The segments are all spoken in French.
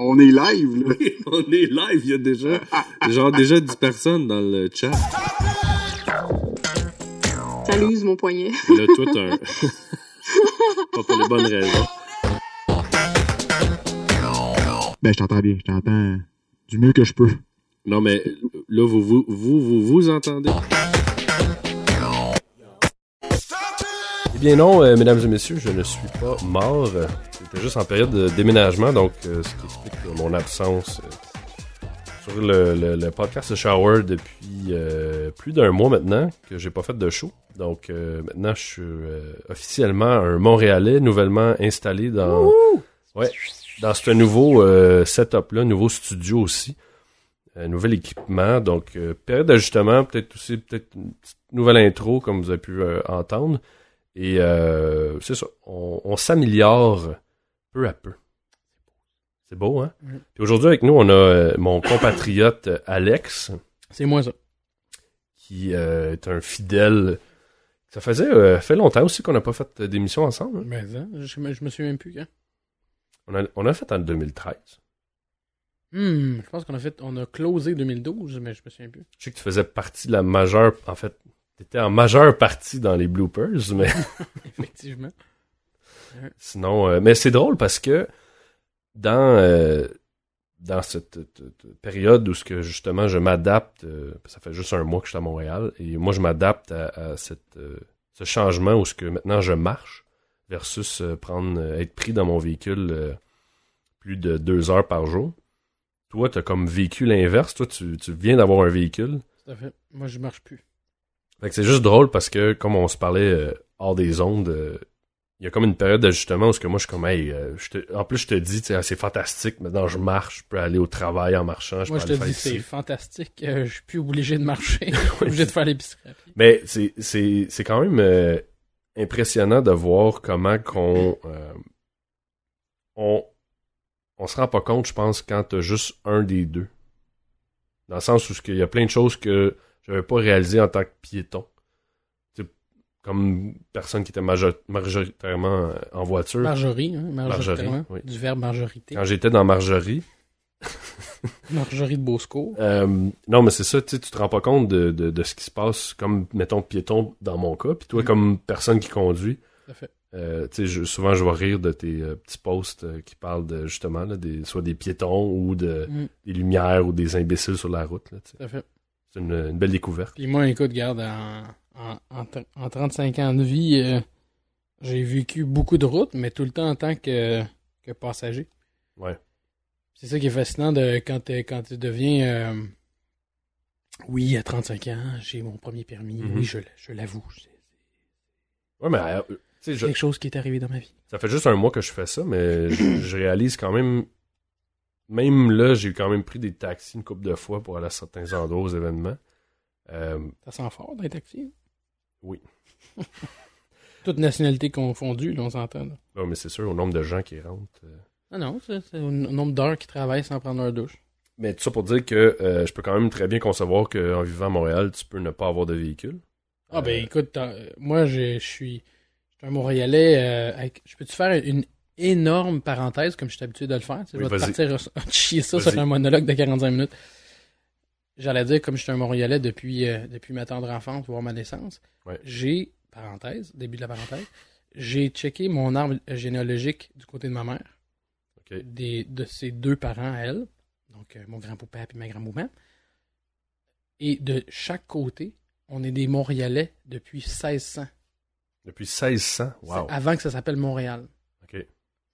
On est live, là. On est live, il y a déjà genre déjà 10 personnes dans le chat. Ça l'use mon poignet. Et là, toi, t'as un... Pas pour les bonnes raisons. Ben, je t'entends bien. Je t'entends du mieux que je peux. Non, mais là, vous vous, vous, vous, vous entendez? Eh bien non, euh, mesdames et messieurs, je ne suis pas mort. J'étais juste en période de déménagement, donc euh, ce qui explique euh, mon absence euh, sur le, le- le podcast Shower depuis plus d'un mois maintenant que j'ai pas fait de show. Donc maintenant, je suis officiellement un Montréalais nouvellement installé dans, ouais, dans ce nouveau setup-là, nouveau studio aussi. Un nouvel équipement, donc période d'ajustement, peut-être aussi peut-être une petite nouvelle intro comme vous avez pu entendre. Et euh, c'est ça, on, on s'améliore peu à peu. C'est beau, hein? Puis aujourd'hui avec nous, on a euh, mon compatriote euh, Alex, C'est moi ça. qui euh, est un fidèle. Ça faisait euh, fait longtemps aussi qu'on n'a pas fait d'émission ensemble. hein? Mais hein, je, me- je me souviens plus quand. On a, on a fait en 2013. Hmm, je pense qu'on a fait, on a closé 2012, mais je me souviens plus. Je sais que tu faisais partie de la majeure, en fait, tu étais en majeure partie dans les bloopers, mais Effectivement. sinon, euh, mais c'est drôle parce que dans euh, dans cette, période où ce que justement je m'adapte, euh, ça fait juste un mois que je suis à Montréal et moi je m'adapte à, à cette ce changement où ce que maintenant je marche versus prendre être pris dans mon véhicule plus de deux heures par jour. Toi, tu as comme vécu l'inverse. Toi, tu, tu viens d'avoir un véhicule. Tout à fait. Moi, je marche plus. Fait que c'est juste drôle parce que, comme on se parlait euh, hors des ondes, euh, il y a comme une période d'ajustement où ce que moi je suis comme hey, euh, je te- en plus je te dis ah, c'est fantastique maintenant je marche je peux aller au travail en marchant je Moi, peux je te dis, c'est fantastique. euh, je suis plus obligé de marcher. Je suis obligé de faire l'épicerie. mais c'est c'est c'est quand même euh, impressionnant de voir comment qu'on on on se rend pas compte je pense quand t'as juste un des deux dans le sens où qu'il y a plein de choses que j'avais pas réalisé en tant que piéton comme personne qui était majo- majoritairement euh, en voiture Marjorie, hein. Marjorie, oui. Du verbe majorité. quand j'étais dans Marjorie. Marjorie de Bosco. Euh, non, mais c'est ça, tu te rends pas compte de, de, de ce qui se passe comme, mettons, piéton dans mon cas, puis toi, Mm. comme personne qui conduit, fait. euh, je- souvent, je vais rire de tes euh, petits posts euh, qui parlent de, justement, là, des, soit des piétons ou de, Mm. des lumières ou des imbéciles sur la route, là, fait. C'est une, une belle découverte. Puis moi, écoute, garde, en, en, en, tr- en 35 ans de vie, euh, j'ai vécu beaucoup de routes, mais tout le temps en tant que, que passager. Ouais. C'est ça qui est fascinant de quand, t'es- quand tu deviens. euh, oui, à 35 ans, j'ai mon premier permis. Mhm. Oui, je, je l'avoue. C'est Ouais, mais, euh, tu je- quelque chose qui est arrivé dans ma vie. ça fait juste un mois que je fais ça, mais je, je réalise quand même, même là, j'ai quand même pris des taxis une couple de fois pour aller à certains endroits, aux événements. Euh, Ça sent fort dans les taxis. Oui. Toute nationalité confondue, là, on s'entend. là. Non, mais c'est sûr, au nombre de gens qui rentrent. euh. Ah non, c'est c'est au nombre d'heures qu'ils travaillent sans prendre leur douche. Mais tout ça pour dire que euh, je peux quand même très bien concevoir qu'en vivant à Montréal, tu peux ne pas avoir de véhicule. Ah ben écoute, moi je suis je suis un Montréalais. je peux te faire une énorme parenthèse comme je suis habitué de le faire. Oui, je vais te partir à- chier ça sur un monologue de 45 minutes. J'allais dire comme je suis un Montréalais depuis euh, depuis ma tendre enfance, voire ma naissance. Ouais. J'ai parenthèse, début de la parenthèse. J'ai checké mon arbre généalogique du côté de ma mère, des, de ses deux parents à elle, donc euh, mon grand-papa et ma grand-maman. Et de chaque côté, on est des Montréalais depuis 1600. Depuis 1600. Wow. Avant que ça s'appelle Montréal.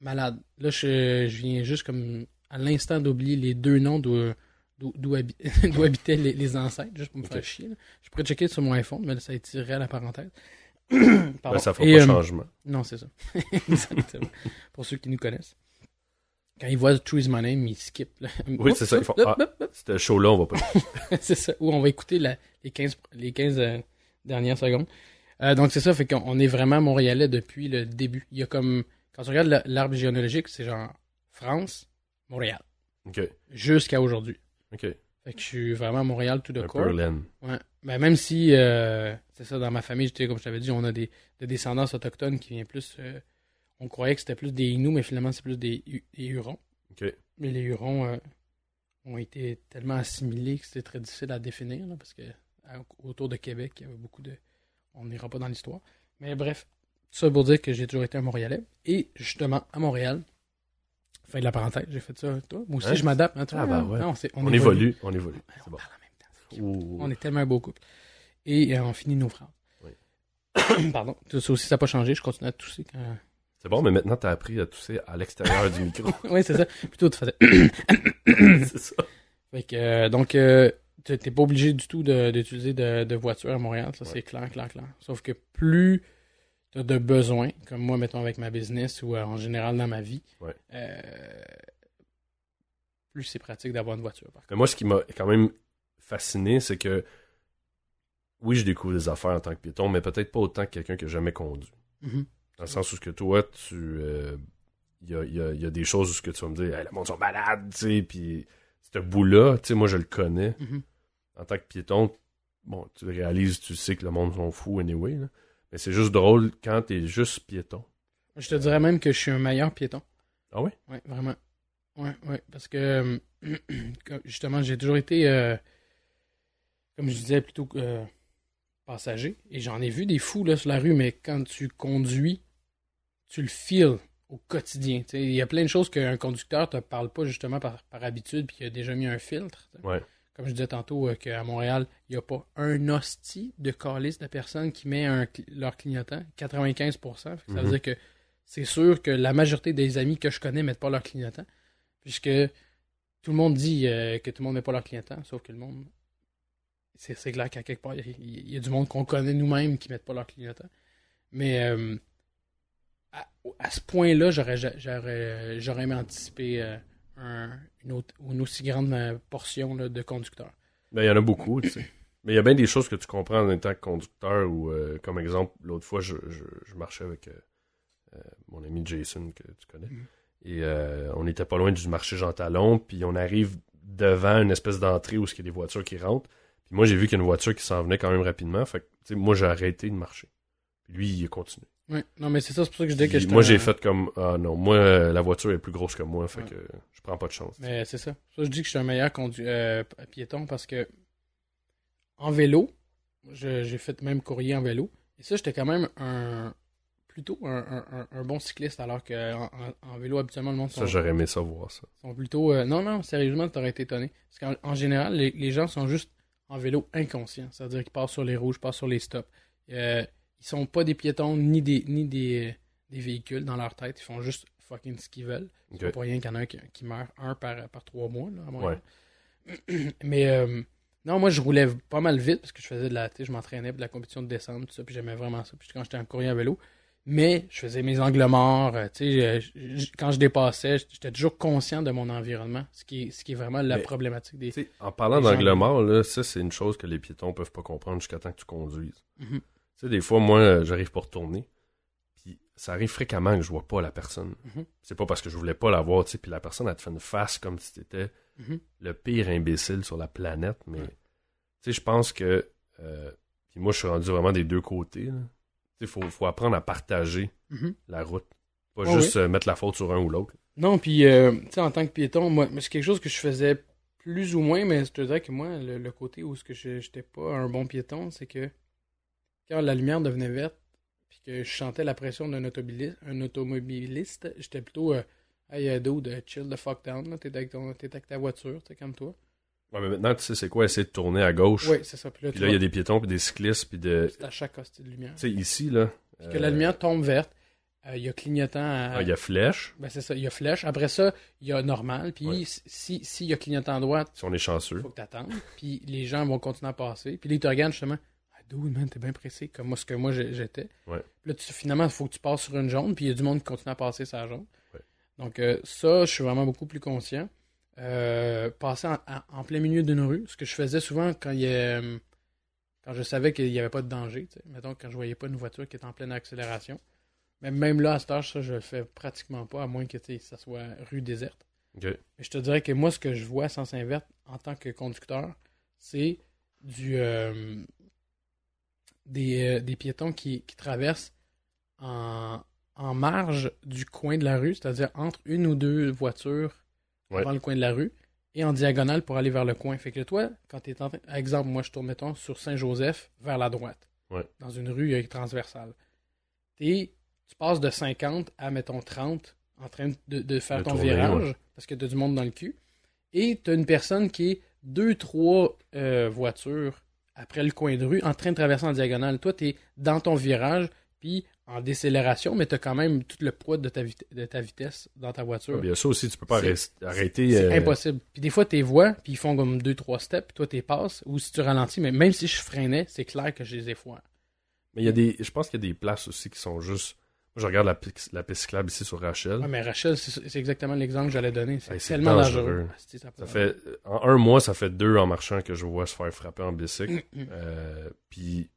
Malade. Là, je, je viens juste comme à l'instant d'oublier les deux noms d'où d'où- d'où habi- d'où habitaient les, les ancêtres, juste pour me faire chier. là. Je pourrais checker sur mon iPhone, mais là, ça étirerait la parenthèse. Ben, ça fera Et, pas euh, changement. Non, c'est ça. Exactement. Pour ceux qui nous connaissent. Quand ils voient Choose My Name, ils skippent. là. Oui, c'est ça, ils font, ah. C'était show-là, on va pas. c'est ça. Ou on va écouter la- les 15, les 15 euh, dernières secondes. Euh, donc c'est ça, fait qu'on on est vraiment montréalais depuis le début. Il y a comme, quand tu regardes la- l'arbre généalogique, c'est genre France, Montréal, Ok. jusqu'à aujourd'hui. Ok. Fait que je suis vraiment à Montréal tout de Un peu laine. Ouais. Ben, même si, euh, c'est ça, dans ma famille, j'étais, comme je t'avais dit, on a des, des descendances autochtones qui viennent plus. euh, on croyait que c'était plus des Inuits, mais finalement, c'est plus des, Hu- des Hurons. Ok. Mais les Hurons euh, ont été tellement assimilés que c'était très difficile à définir, là, parce que à- autour de Québec, il y avait beaucoup de. On n'ira pas dans l'histoire. Mais bref, ça pour dire que j'ai toujours été un Montréalais. Et justement, à Montréal, fin de la parenthèse, j'ai fait ça, toi. Moi aussi, Hein? je m'adapte. hein, tu Ah, bah ouais. on, évolue, on évolue. On bon. parle en même temps. Ouh. On est tellement un beau couple. Et euh, on finit nos phrases. Oui. Pardon. Tout Ça aussi, ça n'a pas changé. Je continue à tousser quand. C'est bon, mais maintenant, t'as appris à tousser à l'extérieur du micro. oui, c'est ça. Plutôt, tu faisais. c'est ça. Fait que, euh, donc, euh, t'es t'es pas obligé du tout de- d'utiliser de, de voiture à Montréal. Ça, Ouais. c'est clair, clair, clair. Sauf que plus de besoins, comme moi, mettons, avec ma business ou euh, en général dans ma vie, Ouais. euh, plus c'est pratique d'avoir une voiture. Par contre. Mais moi, ce qui m'a quand même fasciné, c'est que oui, je découvre des affaires en tant que piéton, mais peut-être pas autant que quelqu'un qui n'a jamais conduit. Mhm. Dans le sens où ce que toi, tu. euh, Il y, a, il y a- y a des choses où ce que tu vas me dire, hey, le monde sont malades, tu sais, puis ce bout-là, tu sais, moi je le connais. Mhm. En tant que piéton, bon, tu le réalises, tu sais que le monde sont fous anyway, là. Mais c'est juste drôle quand t'es juste piéton. Je te dirais même que je suis un meilleur piéton. Ah oui? Oui, vraiment. Oui, oui. Parce que, euh, justement, j'ai toujours été, euh, comme je disais, plutôt euh, passager. Et j'en ai vu des fous là, sur la rue, mais quand tu conduis, tu le feels au quotidien. Il y a plein de choses qu'un conducteur te parle pas justement par, par habitude, puis il a déjà mis un filtre. Ouais. Comme je disais tantôt, euh, qu'à Montréal, il n'y a pas un hostie de calice de personnes qui met un, leur clignotant. 95%. Fait que Ça veut Mhm. dire que c'est sûr que la majorité des amis que je connais mettent pas leur clignotant. Puisque tout le monde dit euh, que tout le monde met pas leur clignotant, sauf que le monde. C'est clair qu'à quelque part, il y, a- il y a du monde qu'on connaît nous-mêmes qui mettent pas leur clignotant. Mais euh, à, à ce point-là, j'aurais j'aurais j'aurais aimé anticiper un- une, autre- une aussi grande euh, portion là, de conducteurs. Ben, il y en a beaucoup, tu sais. Mais il y a bien des choses que tu comprends en étant que conducteur ou, euh, comme exemple, l'autre fois, je, je, je marchais avec euh, mon ami Jason, que tu connais. Mhm. Et euh, on était pas loin du marché Jean Talon, puis on arrive devant une espèce d'entrée où il y a des voitures qui rentrent. Puis moi, j'ai vu qu'il y a une voiture qui s'en venait quand même rapidement. Fait que, tu sais, moi, j'ai arrêté de marcher. Puis lui, il a continué. Ouais. Non, mais c'est ça, c'est pour ça que je dis que je moi, j'ai fait comme, ah non, moi, la voiture est plus grosse que moi, fait Ouais. que je prends pas de chance. Mais c'est ça. Ça, je dis que je suis un meilleur condu- euh, piéton parce que en vélo, j'ai fait même courrier en vélo. Et ça, j'étais quand même un plutôt un, un- un- un bon cycliste, alors que en, vélo, habituellement, le monde Ça, j'aurais aimé ça voir ça. sont plutôt. euh, non, non, sérieusement, t'aurais été étonné. Parce qu'en en général, les, les gens sont juste en vélo inconscients. C'est-à-dire qu'ils passent sur les rouges, passent sur les stops. Euh, ils sont pas des piétons ni des ni des, des véhicules dans leur tête. Ils font juste fucking ce qu'ils veulent. C'est Ok. pas pour rien qu'il y en a un qui, qui meurt un par, par trois mois là. Mais euh, non, moi je roulais pas mal vite parce que je faisais de la. Je m'entraînais pour de la compétition de descente, tout ça, puis j'aimais vraiment ça. Puis quand j'étais en courrier à vélo. Mais je faisais mes angles morts. euh, euh, je- je- quand je dépassais, j'étais toujours conscient de mon environnement. Ce qui est, ce qui est vraiment la Mais- problématique des. En parlant d'angle mort, là, ça, c'est une chose que les piétons peuvent pas comprendre jusqu'à temps que tu conduises. Mhm. Tu sais, des fois, moi, euh, j'arrive pas retourner. Puis ça arrive fréquemment que je vois pas la personne. Mhm. C'est pas parce que je voulais pas la voir, tu sais. Puis la personne, elle te fait une face comme si t'étais Mhm. le pire imbécile sur la planète. Mais, Ouais. tu sais, je pense que. euh, puis moi, je suis rendu vraiment des deux côtés. Tu sais, faut, faut apprendre à partager Mhm. la route. Pas Oh, juste euh, mettre la faute sur un ou l'autre. Non, puis, euh, tu sais, en tant que piéton, moi, c'est quelque chose que je faisais plus ou moins, mais je te dirais que moi, le, le côté où ce que je j'étais pas un bon piéton, c'est que quand la lumière devenait verte, puis que je sentais la pression d'un automobiliste, un automobiliste, j'étais plutôt, euh, hey, euh, dude, chill the fuck down, t'es avec, t'es avec ta voiture, tu sais, comme toi. Ouais, mais maintenant, tu sais, c'est quoi essayer de tourner à gauche? Oui, c'est ça. Puis là, il y a des piétons, puis des cyclistes, puis de. c'est à chaque hostie de lumière. Tu sais, ici, là. Puis que euh, la lumière tombe verte, euh, il y a clignotant à... ah, Il y a flèche, Ben c'est ça, il y a flèche. Après ça, il y a normal. Puis Ouais. si s'il y a clignotant à droite, si on est chanceux. faut que t'attendes. Puis les gens vont continuer à passer. Puis là, ils te regardent justement. Dude, man, t'es bien pressé, comme moi, ce que moi j'étais. Ouais. Là, tu, finalement, il faut que tu passes sur une jaune. Puis il y a du monde qui continue à passer sa jaune. Ouais. Donc, euh, ça, je suis vraiment beaucoup plus conscient. Euh, passer en, en- en plein milieu d'une rue, ce que je faisais souvent quand il y a, euh, quand je savais qu'il n'y avait pas de danger. tu sais. Mettons, quand je voyais pas une voiture qui est en pleine accélération. Mais même là, à cet âge, ça, je le fais pratiquement pas, à moins que ça soit rue déserte. Mais je te dirais que moi, ce que je vois à sens inverse, en tant que conducteur, c'est du euh, des, euh, des piétons qui, qui traversent en, en marge du coin de la rue, c'est-à-dire entre une ou deux voitures Ouais. avant le coin de la rue, et en diagonale pour aller vers le coin. Fait que toi, quand tu es en train... Exemple, moi je tourne, mettons, sur Saint-Joseph vers la droite, Ouais. dans une rue euh, transversale. Et tu passes de 50 à, mettons, 30 en train de, de faire ton virage, ouais. parce que tu as du monde dans le cul. Et tu as une personne qui est deux, trois euh, voitures après le coin de rue en train de traverser en diagonale. Toi, tu es dans ton virage, puis en décélération, mais tu as quand même tout le poids de ta, vit- de ta vitesse dans ta voiture. Ouais, bien ça aussi, tu peux pas arrêter. C'est euh, impossible. Puis des fois, tes voix, puis ils font comme deux, trois steps, puis toi, t'es passes, ou si tu ralentis, mais même si je freinais, c'est clair que je les ai foirés. Mais il y a des, je pense qu'il y a des places aussi qui sont juste. Je regarde la, la piste cyclable ici sur Rachel. Ouais, mais Rachel, c'est exactement l'exemple que j'allais donner. C'est tellement dangereux. ça fait en un mois, ça fait deux en marchant que je vois se faire frapper en bicycle. Mm, mm. Euh, Puis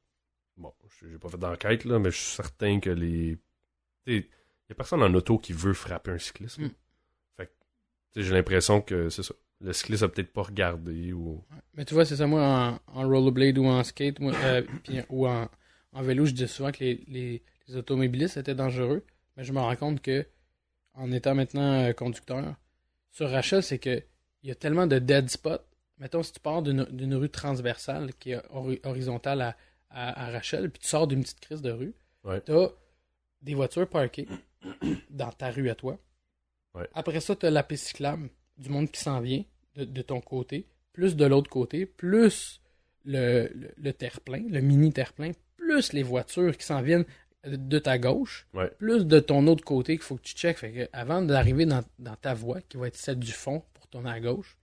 bon, j'ai pas fait d'enquête là, mais je suis certain que les, il y a personne en auto qui veut frapper un cycliste. Mm. Fait j'ai l'impression que c'est ça. Le cycliste a peut-être pas regardé ou. Mais tu vois, c'est ça, moi, en, en rollerblade ou en skate, moi, euh, ou en, en vélo, je dis souvent que les, les, les automobilistes étaient dangereux, mais je me rends compte que, en étant maintenant euh, conducteur, sur Rachel, c'est que il y a tellement de dead spots. Mettons, si tu pars d'une rue transversale qui est hori- horizontale à, à, à Rachel, puis tu sors d'une petite crise de rue, Ouais. tu as des voitures parkées dans ta rue à toi. Ouais. Après ça, tu as la piste cyclable, du monde qui s'en vient de, de ton côté, plus de l'autre côté, plus le, le, le terre-plein, le mini terre-plein, plus les voitures qui s'en viennent de ta gauche, Ouais. plus de ton autre côté qu'il faut que tu checkes. Fait que avant d'arriver dans, dans ta voie, qui va être celle du fond pour tourner à gauche,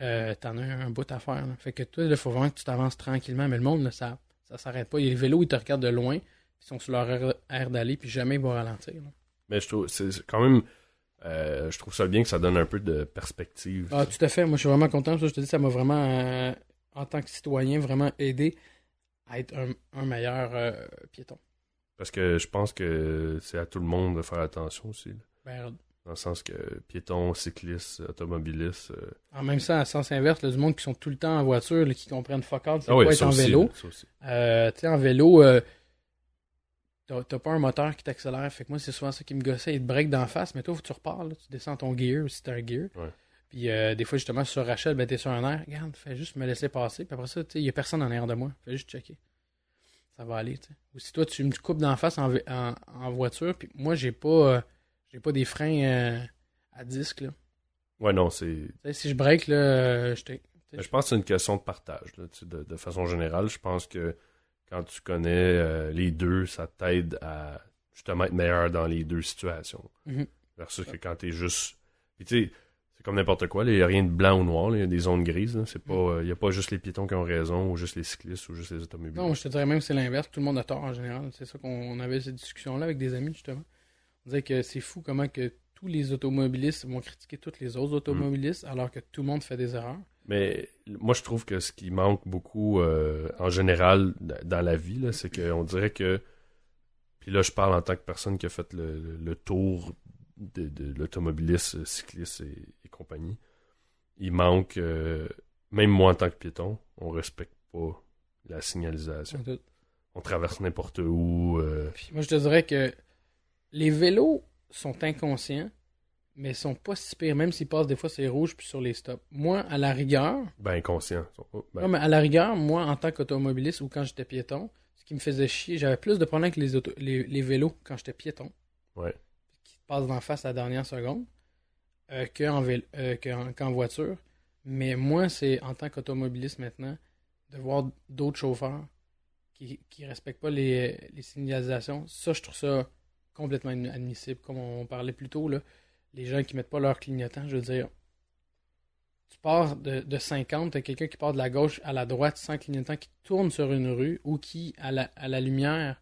euh, t'en as un, bout à faire. là. Fait que toi, il faut vraiment que tu t'avances tranquillement. Mais le monde, ça ça s'arrête pas. Et les vélos, ils te regardent de loin, ils sont sur leur air, d'aller, puis jamais ils vont ralentir. là. Mais je trouve, c'est quand même, euh, je trouve ça bien que ça donne un peu de perspective. Ah, tout à fait. Moi, je suis vraiment content. Ça, je te dis, ça m'a vraiment, euh, en tant que citoyen, vraiment aidé à être un, un meilleur euh, piéton. Parce que je pense que c'est à tout le monde de faire attention aussi. là. Ben, Dans le sens que piétons, cyclistes, automobilistes. euh, en même temps, à sens inverse, là, du monde qui sont tout le temps en voiture, là, qui comprennent fuck all, c'est Ah quoi être en aussi, vélo? Euh, tu sais, en vélo, euh, t'as pas un moteur qui t'accélère. Fait que moi, c'est souvent ça qui me gossait. Il te break d'en face, mais toi, faut que tu repars. là. Tu descends ton gear si t'as un gear. Ouais. Puis euh, des fois, justement, sur Rachel, ben, t'es sur un air. Regarde, fais juste me laisser passer. Puis après ça, il y a personne en arrière de moi. Fais juste checker. Ça va aller. Ou si toi, tu me coupes d'en face en, en, en voiture, puis moi, j'ai pas, euh, j'ai pas des freins euh, à disque, là. Ouais, non, c'est. Tu sais, si je break, là, euh, je Je pense que c'est une question de partage. là, de, de façon générale, je pense que quand tu connais euh, les deux, ça t'aide à justement être meilleur dans les deux situations. Mhm. Versus que quand t'es juste. Puis tu sais, comme n'importe quoi. Il n'y a rien de blanc ou noir. Il y a des zones grises. là, C'est pas. Mhm. Il n'y a pas juste les piétons qui ont raison, ou juste les cyclistes, ou juste les automobilistes. Non, je te dirais même que c'est l'inverse. Tout le monde a tort en général. C'est ça qu'on on avait cette discussion-là avec des amis, justement. On disait que c'est fou comment que tous les automobilistes vont critiquer tous les autres automobilistes alors que tout le monde fait des erreurs. Mais moi, je trouve que ce qui manque beaucoup euh, en général dans la vie, c'est qu'on dirait que. Puis là, je parle en tant que personne qui a fait le- le tour de, de l'automobiliste, cycliste et, et compagnie. Il manque, euh, même moi en tant que piéton, on respecte pas la signalisation. On traverse n'importe où. euh, Puis moi, je te dirais que les vélos sont inconscients, mais sont pas si pires, même s'ils passent des fois sur les rouges puis sur les stops. Moi, à la rigueur, ben inconscient. Oh, ben, non, mais à la rigueur, moi, en tant qu'automobiliste ou quand j'étais piéton, ce qui me faisait chier, j'avais plus de problèmes que les, auto- les, les vélos quand j'étais piéton. Ouais. Passent d'en face à la dernière seconde euh, euh, qu'en- voiture. Mais moi, c'est en tant qu'automobiliste maintenant, de voir d'autres chauffeurs qui qui respectent pas les, signalisations. Ça, je trouve ça complètement inadmissible. Comme on parlait plus tôt, là, les gens qui mettent pas leur clignotant, je veux dire, tu pars de, de 50, t'as quelqu'un qui part de la gauche à la droite sans clignotant, qui tourne sur une rue ou qui, à la lumière,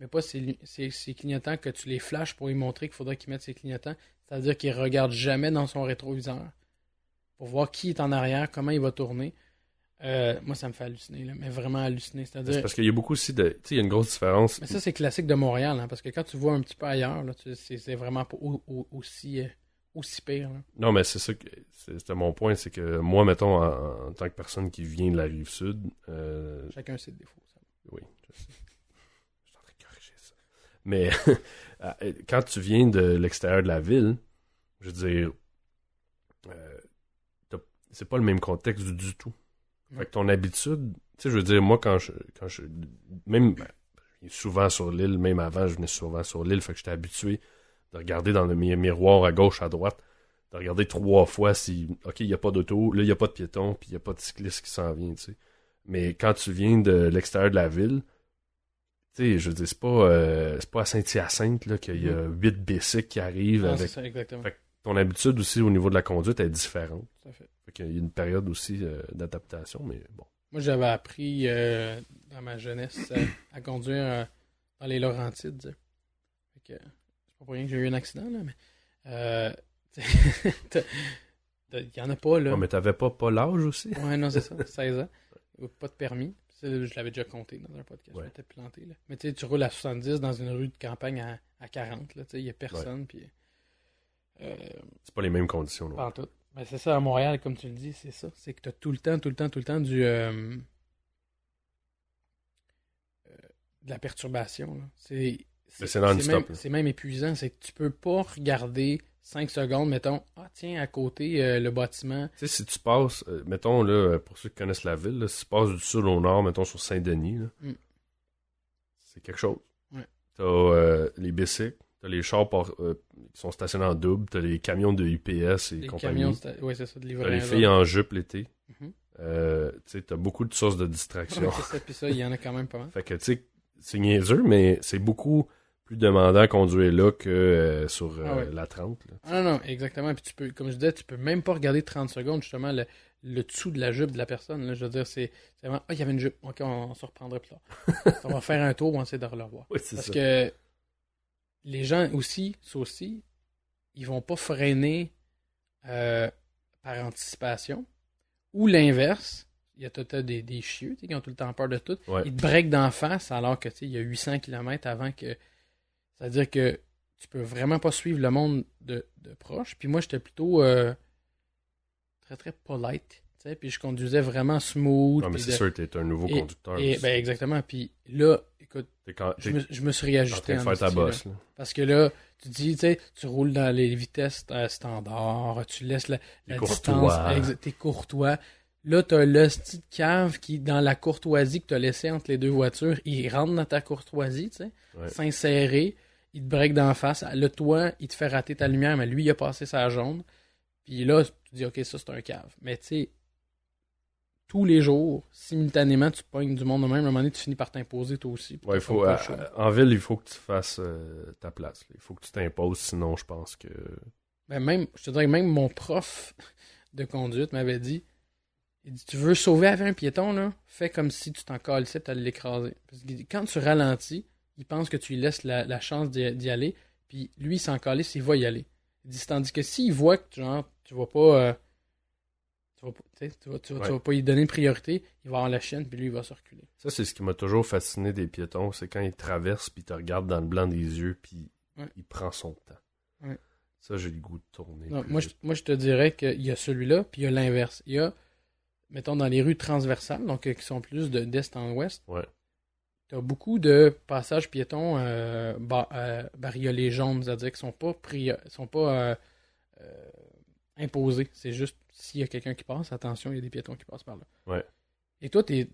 mais pas ses, lu- ses- ses clignotants, que tu les flashes pour lui montrer qu'il faudrait qu'il mette ses clignotants. C'est-à-dire qu'il regarde jamais dans son rétroviseur pour voir qui est en arrière, comment il va tourner. Euh, moi, ça me fait halluciner, là, mais vraiment halluciner. c'est parce qu'il y a beaucoup aussi de. Tu sais, il y a une grosse différence. mais ça, c'est classique de Montréal, hein, parce que quand tu vois un petit peu ailleurs, c'est vraiment pas au- au- aussi, euh, aussi pire. là. Non, mais c'est ça que c'était mon point, c'est que moi, mettons, en, en tant que personne qui vient de la rive sud, euh, Chacun ses défauts. ça. oui, je sais. Je suis en train de corriger ça. Mais euh, quand tu viens de l'extérieur de la ville, je veux dire, euh, c'est pas le même contexte du, du tout. Fait que ton habitude, tu sais, je veux dire, moi, quand je, quand je, même, ben, souvent sur l'île, même avant, je venais souvent sur l'île, fait que j'étais habitué de regarder dans le mi- miroir à gauche, à droite, de regarder trois fois si, ok, il n'y a pas d'auto, là, il n'y a pas de piéton, puis il n'y a pas de cycliste qui s'en vient, tu sais. Mais quand tu viens de l'extérieur de la ville, sais, je veux dire, c'est pas, euh, c'est pas à Saint-Hyacinthe, qu'il y a huit bicycles qui arrivent Non, c'est avec ça, exactement. Fait ton habitude aussi au niveau de la conduite est différente. Tout à fait. Fait qu'il y a une période aussi euh, d'adaptation, mais bon. Moi, j'avais appris euh, dans ma jeunesse à conduire dans les Laurentides. Fait que, c'est pas pour rien que j'ai eu un accident, là, mais. Il y en a pas, là. Mais t'avais pas, pas l'âge aussi? Ouais, non, c'est ça, 16 ans. Pas de permis. Je l'avais déjà compté dans un podcast. Ouais. Je m'étais planté. Là. Mais tu sais, tu roules à 70 dans une rue de campagne à, à 40. là, tu sais, Il n'y a personne. Puis, euh, C'est pas les mêmes conditions. pas tout. Ben, c'est ça, à Montréal, comme tu le dis, c'est ça. C'est que tu as tout le temps, tout le temps, tout le temps du. euh, euh, de la perturbation. C'est. Mais même- même épuisant. C'est que tu peux pas regarder 5 secondes, mettons, ah tiens, à côté, euh, le bâtiment. Tu sais, si tu passes, euh, mettons, là, pour ceux qui connaissent la ville, là, si tu passes du sud au nord, mettons, sur Saint-Denis, Mm. c'est quelque chose. Ouais. T'as euh, les bicycles, t'as les chars par- qui sont stationnés en double, t'as les camions de UPS et Les compagnie. ouais, c'est ça, de T'as les filles en jupe l'été. Mhm. Euh, tu sais, t'as beaucoup de sources de distraction. Ouais, c'est ça, puis ça, il y en a quand même pas mal. Fait que, tu sais, c'est niaiseux, mais c'est beaucoup plus demandant à conduire là que euh, sur euh, Ah ouais. la 30. là. Ah non, non, exactement. Puis tu peux, comme je disais, tu peux même pas regarder 30 secondes, justement, le, le dessous de la jupe de la personne. Là. Je veux dire, c'est vraiment, ah, il y avait une jupe. Ok, on, on se reprendra plus tard. on va faire un tour, on va essayer de le revoir. Oui, Parce ça. que les gens aussi, ça aussi, ils vont pas freiner euh, par anticipation. Ou l'inverse. Il y a tout des, des chieux qui ont tout le temps peur de tout. Ouais. Ils te breakent d'en face alors que il y a 800 km avant que. C'est-à-dire que tu peux vraiment pas suivre le monde de, de proche. Puis moi, j'étais plutôt euh, très très polite. Puis je conduisais vraiment smooth. Non, mais c'est de- sûr, t'es un nouveau et- conducteur. et, ben exactement. Puis là, écoute, quand- je me, je me suis en réajusté train de en faire ta là. bosse. là. Parce que là, tu dis, tu sais, tu roules dans les vitesses euh, standards, tu laisses la, distance, t'es courtois. Là, t'as le petit cave qui, dans la courtoisie que t'as laissé entre les deux voitures, il rentre dans ta courtoisie, tu sais, Ouais. Il te break d'en face. Le toit, il te fait rater ta lumière, mais lui, il a passé sa jaune. Puis là, tu te dis, OK, ça, c'est un cave. Mais tu sais, tous les jours, simultanément, tu pognes du monde de même. À un moment donné, tu finis par t'imposer toi aussi. Ouais, faut, euh, en ville, il faut que tu fasses euh, ta place. là. Il faut que tu t'imposes, sinon je pense que. Ben même, je te dirais que même mon prof de conduite m'avait dit il dit, tu veux sauver avec un piéton, là, fais comme si tu t'en calissais tu allais l'écraser. Parce dit, quand tu ralentis, il pense que tu lui laisses la, la chance d'y aller, puis lui, il s'en calisse, il va y aller. Il dit, tandis que s'il voit que genre, tu vas pas. euh, tu vas pas, tu sais, tu vas, tu vas- tu Ouais. vas pas lui donner une priorité, il va avoir la chienne, puis lui, il va se reculer. Ça, c'est ce qui m'a toujours fasciné des piétons, c'est quand ils traversent, puis ils te regardent dans le blanc des yeux, puis Ouais. il prend son temps. Ouais. Ça, j'ai le goût de tourner. Non, moi, je, moi, je te dirais qu'il y a celui-là, puis il y a l'inverse. Il y a, mettons, dans les rues transversales, donc euh, qui sont plus de- d'est en ouest, Ouais. Tu as beaucoup de passages piétons euh, euh, bariolés jaunes, c'est-à-dire qu'ils sont pas, pris, sont pas euh, euh, imposés. C'est juste s'il y a quelqu'un qui passe, attention, il y a des piétons qui passent par là. Ouais. Et toi, tu es,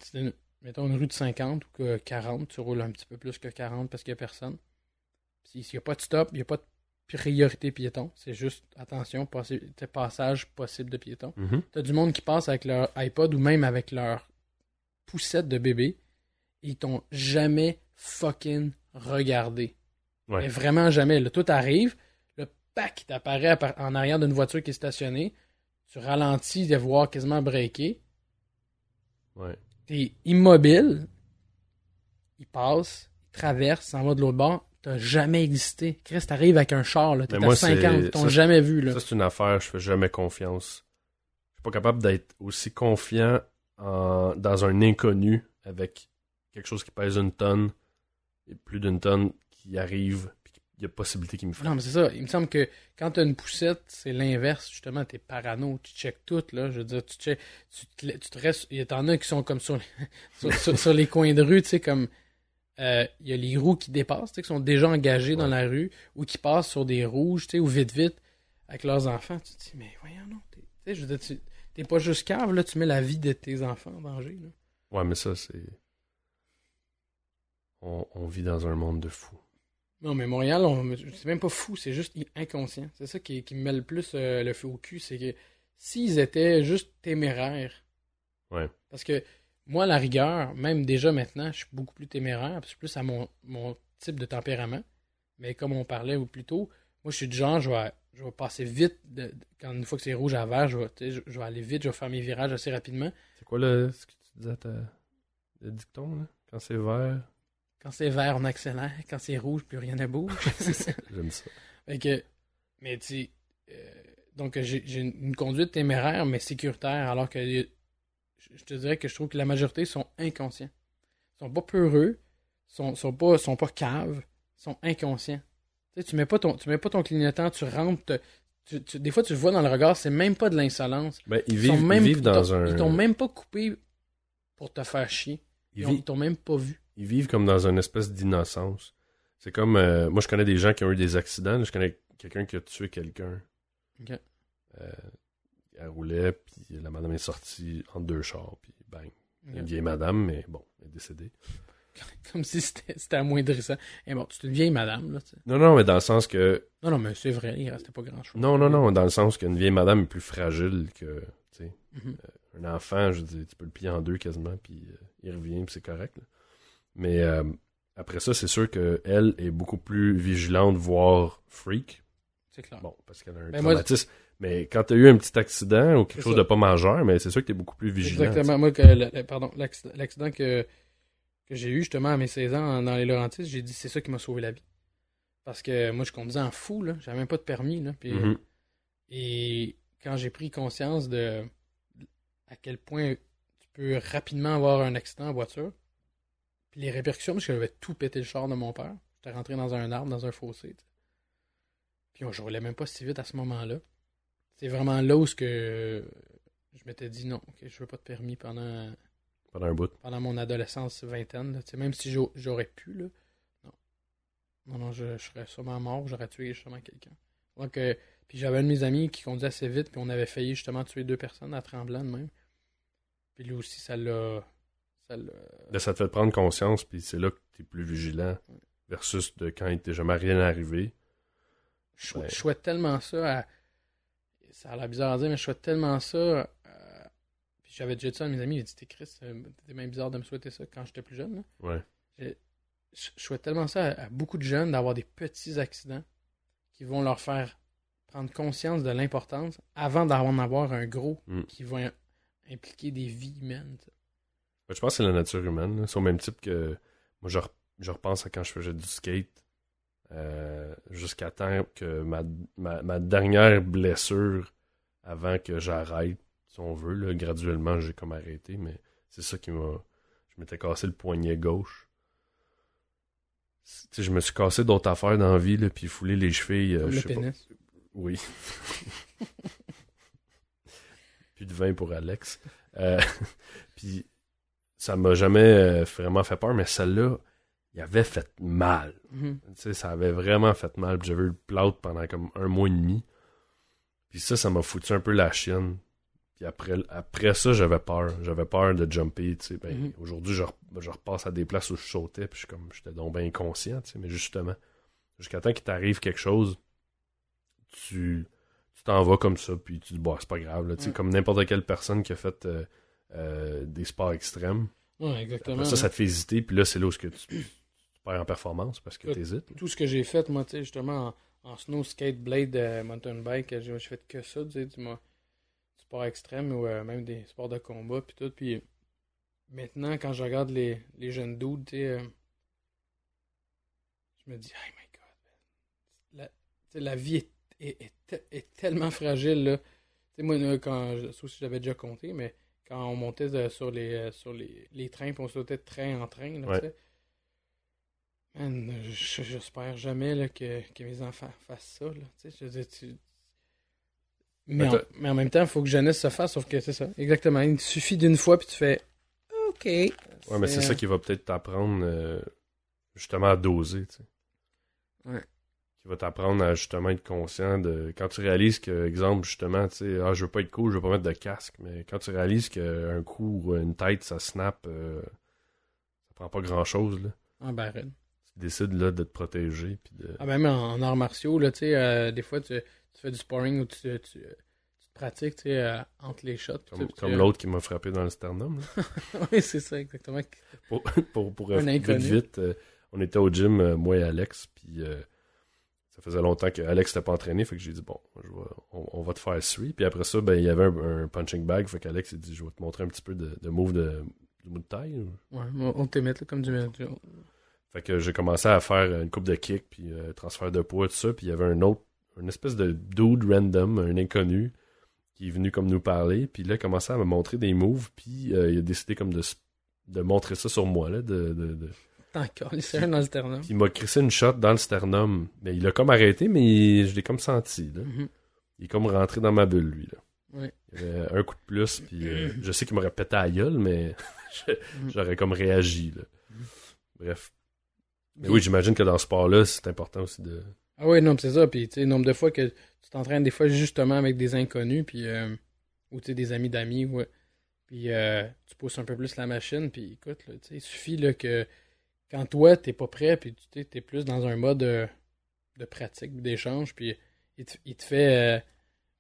mettons, une rue de 50 ou que 40, tu roules un petit peu plus que 40 parce qu'il n'y a personne. S'il n'y a pas de stop, il n'y a pas de priorité piéton. C'est juste, attention, t'as passage possible de piéton. Mhm. T'as du monde qui passe avec leur iPod ou même avec leur poussette de bébé. Ils t'ont jamais fucking regardé. Ouais. Mais vraiment jamais. Là, tout arrive, le pack t'apparaît en arrière d'une voiture qui est stationnée. Tu ralentis de voir quasiment breaker. Ouais. T'es immobile. Il passe, il traverse, s'en va de l'autre bord. T'as jamais existé. Chris, t'arrives avec un char, là. T'es à moi, c'est- 50, ils t'ont jamais vu, là. Ça, c'est une affaire, je fais jamais confiance. Je suis pas capable d'être aussi confiant en- dans un inconnu avec quelque chose qui pèse une tonne et plus d'une tonne qui arrive, puis y a possibilité qu'il me frappe. Non, mais c'est ça. Il me semble que quand t'as une poussette, c'est l'inverse. Justement, t'es parano. Tu checkes tout, là. Je veux dire, tu check, tu te, tu te restes. Il y en a qui sont comme sur, sur, sur- sur les coins de rue, tu sais, comme. euh, Il y a les roues qui dépassent, tu sais, qui sont déjà engagés dans la rue, ou qui passent sur des rouges, tu sais, ou vite, vite, avec leurs enfants. Tu te dis, mais voyons, non. t'es- Tu sais, je veux dire, tu- t'es pas juste cave, là, tu mets la vie de tes enfants en danger, là. Ouais, mais ça, c'est. On, on vit dans un monde de fous. Non, mais Montréal, on- c'est même pas fou, c'est juste inconscient. C'est ça qui, qui me met le plus euh, le feu au cul, c'est que s'ils étaient juste téméraires. Ouais. Parce que moi, à la rigueur, même déjà maintenant, je suis beaucoup plus téméraire, puis c'est plus à mon, mon type de tempérament. Mais comme on parlait ou plus tôt, moi, je suis du genre, je vais, je vais passer vite. de- de- quand une fois que c'est rouge à vert, je vais, je, je vais aller vite, je vais faire mes virages assez rapidement. C'est quoi le, ce que tu disais à ta, le dicton, là? Quand c'est vert? Quand c'est vert, on accélère. Quand c'est rouge, plus rien ne bouge. J'aime ça. Fait que, mais tu sais, euh, donc j'ai une conduite téméraire, mais sécuritaire, alors que je te dirais que je trouve que la majorité sont inconscients. Ils sont pas peureux, sont, sont pas, sont pas caves, sont inconscients. Tu sais, tu mets pas ton, tu mets pas ton clignotant, tu rentres, te- tu- tu- des fois tu le vois dans le regard, c'est même pas de l'insolence. Ben, ils Ils vivent, même- ils vivent dans un. Ils t'ont même pas coupé pour te faire chier. ils ils t'ont même pas vu. Ils vivent comme dans une espèce d'innocence. C'est comme. euh, moi, je connais des gens qui ont eu des accidents. Je connais quelqu'un qui a tué quelqu'un. Ok. Euh, elle roulait, puis la madame est sortie entre deux chars, puis bang. Une vieille madame, mais bon, elle est décédée. Comme si c'était amoindrissant. Et bon, c'est une vieille madame, là. Non, non, mais dans le sens que. Non, non, mais c'est vrai, il restait pas grand chose. Non, non, non, dans le sens qu'une vieille madame est plus fragile que. Tu sais, Mhm. un enfant, je dis, tu peux le plier en deux quasiment, puis euh, il revient, puis c'est correct. là. Mais euh, après ça, c'est sûr qu'elle est beaucoup plus vigilante, voire freak. C'est clair. Bon, parce qu'elle a un moi, traumatisme. mais quand tu as eu un petit accident ou quelque chose ça. de pas majeur, mais c'est sûr que tu es beaucoup plus vigilant. Exactement. Moi, que, le- pardon, l'accident que, que j'ai eu justement à mes 16 ans dans les Laurentides, j'ai dit c'est ça qui m'a sauvé la vie. Parce que moi, je conduisais en fou, là. J'avais même pas de permis, là. Puis, Mhm. Et quand j'ai pris conscience de à quel point tu peux rapidement avoir un accident en voiture, puis les répercussions, parce que j'avais tout pété le char de mon père. J'étais rentré dans un arbre, dans un fossé. Puis je roulais même pas si vite à ce moment-là. C'est vraiment là où ce que je m'étais dit non, ok, je veux pas de permis pendant, Pendant un bout. pendant mon adolescence vingtaine. là. Même si j'au- j'aurais pu, là. Non. Non, non, je, je serais sûrement mort, j'aurais tué justement quelqu'un. Donc, euh, puis j'avais un de mes amis qui conduisait assez vite, puis on avait failli justement tuer deux personnes à Tremblant de même. Puis lui aussi, ça l'a. Ça. Là, ça te fait prendre conscience, puis c'est là que tu es plus vigilant. Versus de quand il t'est jamais rien arrivé. Je, Ouais. je souhaite tellement ça à. Ça a l'air bizarre à dire, mais je souhaite tellement ça. à- Puis j'avais déjà dit ça à mes amis, il a dit T'es Chris, euh, t'es même bizarre de me souhaiter ça quand j'étais plus jeune. là. Ouais. je, je souhaite tellement ça à, à beaucoup de jeunes d'avoir des petits accidents qui vont leur faire prendre conscience de l'importance avant d'en avoir un gros Mm. qui va im- impliquer des vies humaines. Ben, Je pense que c'est la nature humaine. C'est au même type que moi, je, re- je repense à quand je faisais du skate. euh, jusqu'à temps que ma, ma, ma dernière blessure avant que j'arrête, si on veut, là, graduellement, j'ai comme arrêté, mais c'est ça qui m'a. Je m'étais cassé le poignet gauche. Je me suis cassé d'autres affaires dans la vie, là, puis foulé les chevilles. euh, le pas. pénis. Oui. Plus de vin pour Alex. Euh, puis ça m'a jamais euh, vraiment fait peur, mais celle-là, il avait fait mal. Mhm. Tu sais, ça avait vraiment fait mal. J'avais eu le plâtre pendant comme un mois et demi. Puis ça, ça m'a foutu un peu la chienne. Puis après, après ça, j'avais peur. J'avais peur de jumper. Tu sais. Ben, Mhm. Aujourd'hui, je, je repasse à des places où je sautais. Puis je suis comme, j'étais donc bien inconscient. Mais justement, jusqu'à temps qu'il t'arrive quelque chose, tu tu t'en vas comme ça. Puis tu te dis, bah, c'est pas grave. Là, Tu sais, Ouais. Comme n'importe quelle personne qui a fait euh, euh, des sports extrêmes. Ouais, exactement. Après ça, ça te fait hésiter. Puis là, c'est là où que tu, tu perds en performance parce que Écoute, t'hésites. Tout ce que j'ai fait, moi, tu sais, justement, en, en snow, skate, blade, euh, mountain bike, j'ai fait que ça, tu sais, du, sport extrême ou euh, même des sports de combat, puis tout. Puis maintenant, quand je regarde les, les jeunes dudes, tu sais, je me dis, oh my god, la, tu la vie est, est, est te- est tellement fragile, là. Tu sais, moi, quand, je- ça aussi, j'avais déjà compté, mais quand on montait euh, sur les, euh, sur les, les trains, puis on sautait de train en train, là, Ouais. Man, euh, j'espère jamais là, que, que mes enfants fassent ça. Là. Je dire, tu- mais, Mais en, mais en même temps, il faut que jeunesse se fasse, sauf que c'est ça. Exactement. Il te suffit d'une fois, puis tu fais OK. Ouais, mais c'est euh, ça qui va peut-être t'apprendre euh, justement à doser, tu sais. Ouais. Qui va t'apprendre à justement être conscient de. Quand tu réalises que, exemple, justement, tu sais, ah, je veux pas être cool, je veux pas mettre de casque, mais quand tu réalises qu'un coup ou une tête, ça snap, euh, ça prend pas grand chose, là. En barre. Tu décides, là, de te protéger, puis de. Ah, même en, en arts martiaux, là, tu sais, euh, des fois, tu, tu fais du sparring ou tu, tu, tu te pratiques, tu sais, euh, entre les shots. Comme, l'autre qui m'a frappé dans le sternum, là. oui, c'est ça, exactement. pour, pour, pour Un vite, on était au gym, moi et Alex, puis ça faisait longtemps que Alex n'était pas entraîné, fait que j'ai dit, bon, je vais- on, on va te faire three. Puis après ça, ben, il y avait un, un punching bag, fait qu'Alex a dit, je vais te montrer un petit peu de, de move de, de move de taille. Ouais, on t'émet, là, comme du. du- Fait que j'ai commencé à faire une coupe de kick, puis euh, transfert de poids, tout ça, puis il y avait un autre, une espèce de dude random, un inconnu, qui est venu comme nous parler, puis là, il a commencé à me montrer des moves, puis euh, il a décidé comme de, montrer ça sur moi, là, de- de- de, T'en calisses un dans le sternum. Puis il m'a crissé une shot dans le sternum. Mais il a comme arrêté, mais je l'ai comme senti. Là. Mhm. Il est comme rentré dans ma bulle, lui. Là. Ouais. Il avait un coup de plus, puis euh, je sais qu'il m'aurait pété à la gueule, mais Mhm. j'aurais comme réagi. Là. Bref. Mais oui, j'imagine que dans ce sport-là, c'est important aussi de. Ah ouais, non, c'est ça. Puis, tu sais, nombre de fois que tu t'entraînes des fois justement avec des inconnus, puis, euh, ou tu sais, des amis d'amis, ouais. Puis, euh, tu pousses un peu plus la machine, puis écoute, là, tu sais, il suffit là, que quand toi, t'es pas prêt, puis tu t'es plus dans un mode euh, de pratique, d'échange, puis il te, il te fait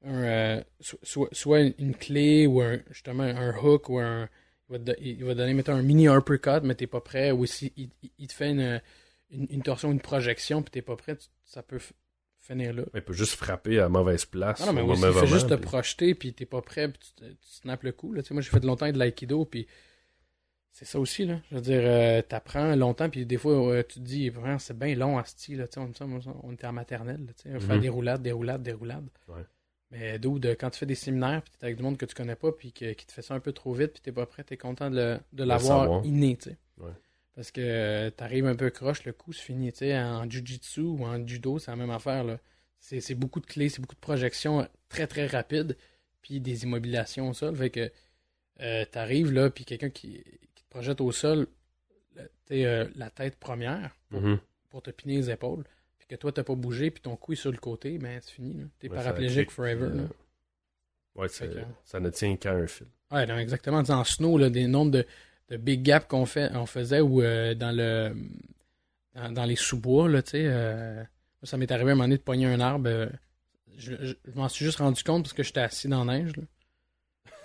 euh, un, euh, so- soit, soit une, une clé ou un, justement un hook ou un. Il va te, do- il va te donner, mettons, un mini uppercut, mais t'es pas prêt, ou si il, te fait une, une, une torsion, une projection, puis t'es pas prêt, tu- ça peut finir là. Il peut juste frapper à mauvaise place. Ah non, mais au mauvais il fait juste te projeter, puis t'es pas prêt, puis tu, tu snaps le coup. Là. Tu sais, Moi, j'ai fait longtemps de l'aïkido, puis c'est ça aussi. Là. Je veux dire, euh, t'apprends longtemps, puis des fois, euh, tu te dis, Vraiment, c'est bien long à style. Là. On, on était en maternelle, là, tu sais, faire Mhm. des roulades, des roulades, des roulades. Ouais. Mais d'où, de, quand tu fais des séminaires, puis t'es avec du monde que tu connais pas, puis qui te fait ça un peu trop vite, puis t'es pas prêt, t'es content de, le- de l'avoir inné, tu sais. Ouais. Parce que euh, t'arrives un peu croche, le coup, c'est fini. Tu sais, en jujitsu ou en judo, c'est la même affaire. Là. C'est, c'est beaucoup de clés, c'est beaucoup de projections très très rapides, puis des immobilisations sol. Fait que euh, t'arrives là, puis quelqu'un qui, qui te projette au sol, euh, la tête première pour, Mhm. pour te piner les épaules, puis que toi t'as pas bougé, puis ton cou est sur le côté, ben c'est fini. T'es Ouais, paraplégique forever. là. euh, Ouais, ça, que- ça ne tient qu'à un fil. Ouais, non, exactement. En snow, là, des nombres de, de big gaps qu'on fait, on faisait ou euh, dans le dans, dans les sous-bois, là, tu sais. euh, ça m'est arrivé à un moment donné de pogner un arbre. euh, je je- je m'en suis juste rendu compte parce que j'étais assis dans la neige. Là.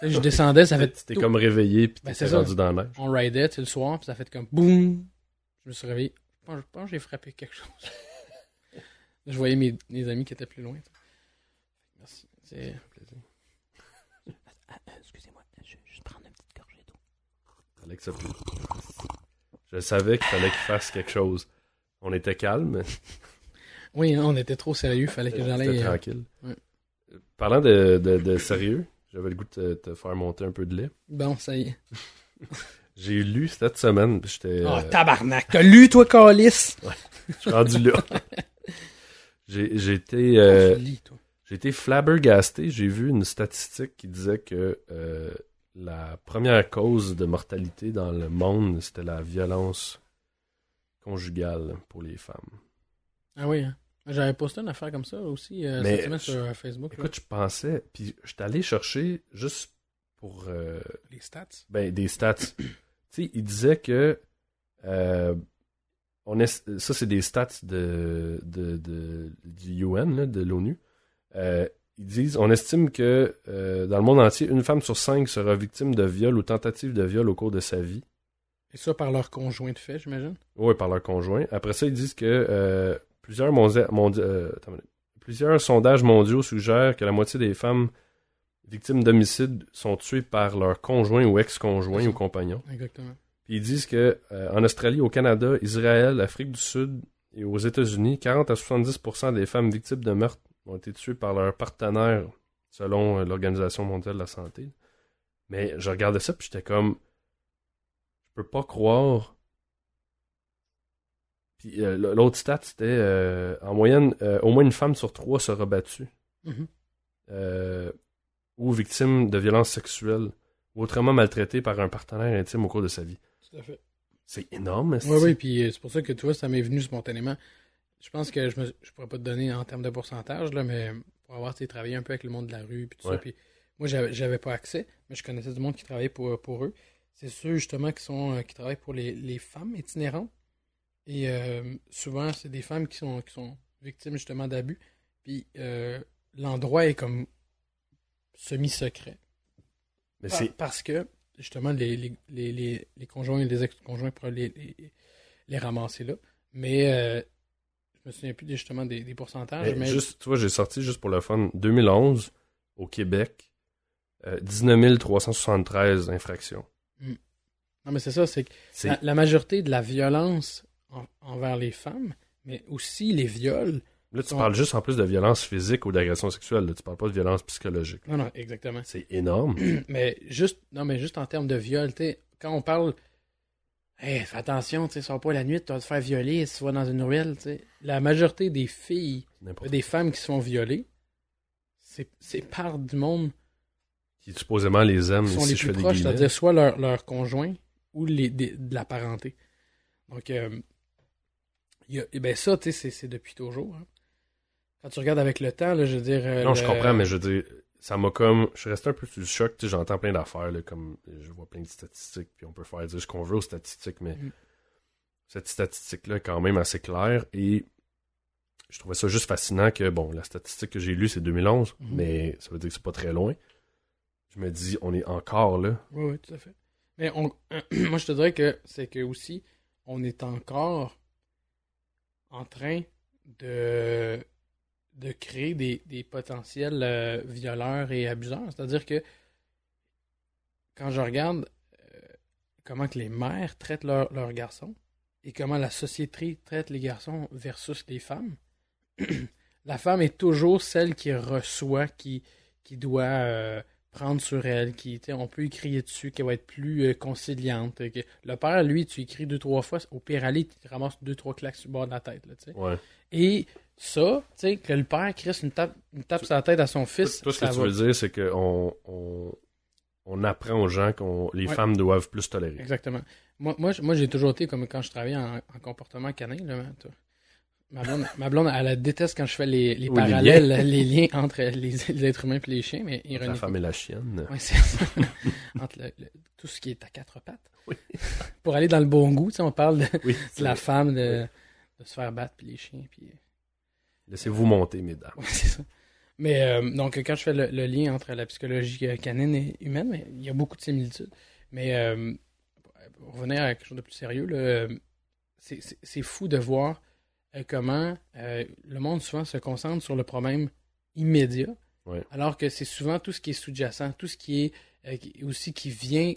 Je descendais, ça fait. T'es tout- comme réveillé, puis Ben, t'es ça. rendu dans la neige. On ridait tu sais, le soir, puis ça fait comme boum. Je me suis réveillé. Je pense, je pense que j'ai frappé quelque chose. je voyais mes, mes amis qui étaient plus loin. Merci. C'est. Excusez-moi, je vais juste prendre une petite gorgée d'eau. Alex a pris. Je savais qu'il fallait qu'il fasse quelque chose. On était calme, Oui, on était trop sérieux, fallait que j'allais. euh, tranquille. ouais. Parlant de, de, de sérieux, j'avais le goût de te, te faire monter un peu de lait. Bon, ça y est. J'ai lu cette semaine, j'étais Oh, euh, tabarnak! T'as lu, toi, Calis? je suis rendu là. J'ai été, euh, lis, toi. j'ai été flabbergasté. J'ai vu une statistique qui disait que euh, la première cause de mortalité dans le monde, c'était la violence conjugale pour les femmes. Ah oui, hein? J'avais posté une affaire comme ça aussi euh, cette semaine je- sur euh, Facebook. là. Écoute, je pensais, puis j'étais allé chercher juste pour euh, les stats? ben, des stats. tu sais, il disait que euh, on est, ça c'est des stats de, de, de- du UN, là, de l'ONU. Ils disent, on estime que dans le monde entier, une femme sur cinq sera victime de viol ou tentative de viol au cours de sa vie. Et ça par leur conjoint de fait, j'imagine? Oui, par leur conjoint. Après ça, ils disent que plusieurs, mondia- mondi- euh, plusieurs sondages mondiaux suggèrent que la moitié des femmes victimes d'homicide sont tuées par leur conjoint ou ex-conjoint ou compagnon. Exactement. Puis ils disent que euh, en Australie, au Canada, Israël, Afrique du Sud et aux États-Unis, 40 à 70% des femmes victimes de meurtre ont été tuées par leur partenaire, selon euh, l'Organisation mondiale de la santé. Mais je regardais ça, puis j'étais comme, je peux pas croire Puis euh, l'autre stat, c'était euh, en moyenne, euh, au moins une femme sur trois sera battue. Mhm. euh, ou victime de violences sexuelles ou autrement maltraitée par un partenaire intime au cours de sa vie. Tout à fait. C'est énorme. Oui, oui, puis c'est pour ça que tu vois, ça m'est venu spontanément. Je pense que je je pourrais pas te donner en termes de pourcentage, là, mais pour avoir travaillé un peu avec le monde de la rue, puis tout Ouais. ça, puis moi, j'avais, j'avais pas accès, mais je connaissais du monde qui travaillait pour, pour eux. C'est ceux, justement, qui, sont, qui travaillent pour les, les femmes itinérantes. Et euh, souvent, c'est des femmes qui sont, qui sont victimes, justement, d'abus. Puis euh, l'endroit est comme semi-secret. Mais Par- parce que, justement, les, les, les, conjoints et les ex-conjoints pourraient les, les, ramasser là. Mais euh, je me souviens plus justement des, des pourcentages. mais Mais, juste, tu vois, j'ai sorti juste pour le fun 2011 au Québec, euh, 19 373 infractions. Non, mais c'est ça, c'est que la majorité de la violence en- envers les femmes, mais aussi les viols. là tu sont- parles juste en plus de violence physique ou d'agression sexuelle. Là, tu parles pas de violence psychologique. Non, non, exactement. C'est énorme. Mais juste, non, mais juste en termes de viol, tu sais, quand on parle, hey, fais attention, tu sais, sors pas la nuit, tu vas te faire violer si tu vas dans une ruelle, tu sais. La majorité des filles des femmes qui se font violer, c'est par du monde qui supposément les aime qui sont si les je plus fais proches, c'est-à-dire soit leur, leur conjoint ou les, des- de la parenté. Donc, euh, y a- eh ben ça, tu sais, c'est- depuis toujours. hein. Quand tu regardes avec le temps, là, je veux dire... euh, Non, je comprends, mais je veux dire, ça m'a comme. Je suis resté un peu sous le choc, tu sais, j'entends plein d'affaires, comme je vois plein de statistiques, puis on peut faire dire ce qu'on veut aux statistiques, mais Mm. cette statistique-là est quand même assez claire, et je trouvais ça juste fascinant que, bon, la statistique que j'ai lue, c'est 2011, Mhm. mais ça veut dire que c'est pas très loin. Je me dis, on est encore là. Oui, oui, tout à fait. Mais on, moi, je te dirais que c'est que aussi, on est encore en train de, créer des, potentiels euh, violeurs et abuseurs. C'est-à-dire que quand je regarde euh, comment les mères traitent leurs garçons et comment la société traite les garçons versus les femmes, la femme est toujours celle qui reçoit, qui, qui doit euh, prendre sur elle, qui, on peut y crier dessus, qu'elle va être plus euh, conciliante. que- le père, lui, tu écris deux, trois fois, au pire aller, tu ramasses deux, trois claques sur le bord de la tête. Là. Ouais. Et ça, tu sais, que le père crisse une tape, une tape sur la tête à son fils, Toi, ce que tu veux dire, c'est qu'on on, on apprend aux gens que les Ouais. femmes doivent plus tolérer. Exactement. Moi, moi j'ai toujours été comme quand je travaillais en, en comportement canin. Là, hein, toi. Ma blonde, ma blonde, elle, déteste quand je fais les, les Oui, les parallèles, les liens. entre les, les êtres humains et les chiens, mais La femme et la chienne. Ouais, c'est ça. Entre le- le- tout ce qui est à quatre pattes. Oui. Pour aller dans le bon goût, tu sais, on parle de, Oui, de la femme, de, de se faire battre, puis les chiens, puis... Laissez-vous monter, mesdames. Ouais, c'est ça. Mais euh, donc, quand je fais le, le lien entre la psychologie euh, canine et humaine, mais il y a beaucoup de similitudes. Mais euh, pour revenir à quelque chose de plus sérieux, euh, c'est- fou de voir euh, comment euh, le monde souvent se concentre sur le problème immédiat, Ouais. alors que c'est souvent tout ce qui est sous-jacent, tout ce qui est euh, qui- aussi qui vient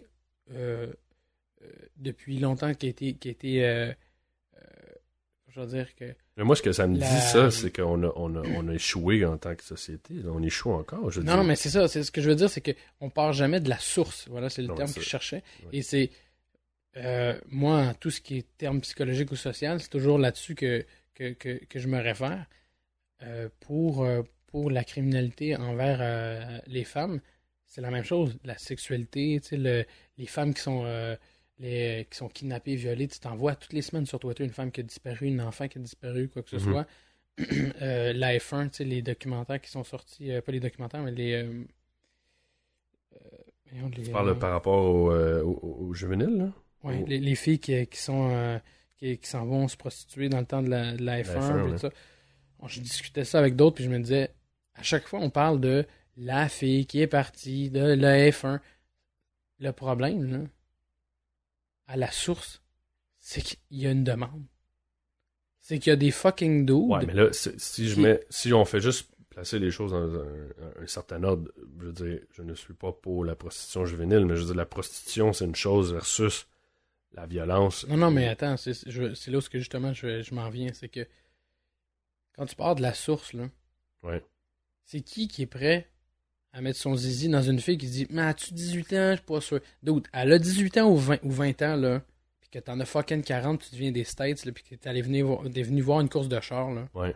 euh, euh, depuis longtemps, qui a été, qui a été euh, euh, je veux dire que Mais moi, ce que ça me La- dit, ça, c'est qu'on a, on a, on a échoué en tant que société. On échoue encore, je veux Non, dire. non, mais c'est ça. C'est ce que je veux dire, c'est qu'on part jamais de la source. Voilà, c'est le Non, terme que je cherchais. ouais. Et c'est euh, moi, tout ce qui est terme psychologique ou social, c'est toujours là-dessus que, que, que, que je me réfère euh, pour, euh, pour la criminalité envers euh, les femmes. C'est la même chose. La sexualité, le- les femmes qui sont euh, les, qui sont kidnappées, violées, tu t'en vois toutes les semaines sur Twitter une femme qui a disparu, un enfant qui a disparu, quoi que ce Mhm. soit. la F1, tu sais, les documentaires qui sont sortis, pas les documentaires, mais les. Tu parles par rapport au, euh, au, au- au juvénile, là? au- les, les filles qui, qui sont qui, qui s'en vont se prostituer dans le temps de la, de la F1, F1, puis ouais. tout ça. Bon, je discutais ça avec d'autres, puis je me disais, à chaque fois, on parle de la fille qui est partie de la F1. Le problème, là, à la source, c'est qu'il y a une demande. C'est qu'il y a des fucking dudes. Ouais, mais là, si je Qui- mets, si on fait juste placer les choses dans un, un- un certain ordre, je veux dire, je ne suis pas pour la prostitution juvénile, mais je veux dire, la prostitution, c'est une chose versus la violence. Non, non, mais attends, c'est là où justement je, je m'en viens. C'est que quand tu pars de la source, là, Ouais. c'est qui qui est prêt à mettre son zizi dans une fille qui dit Mais as-tu 18 ans? Je suis pas sûr. D'autres, elle a 18 ans ou 20, ou 20 ans, là. Puis que t'en as fucking 40, tu deviens des States, là, puis que t'es allé venir, vo- t'es venu voir une course de char, là, Ouais.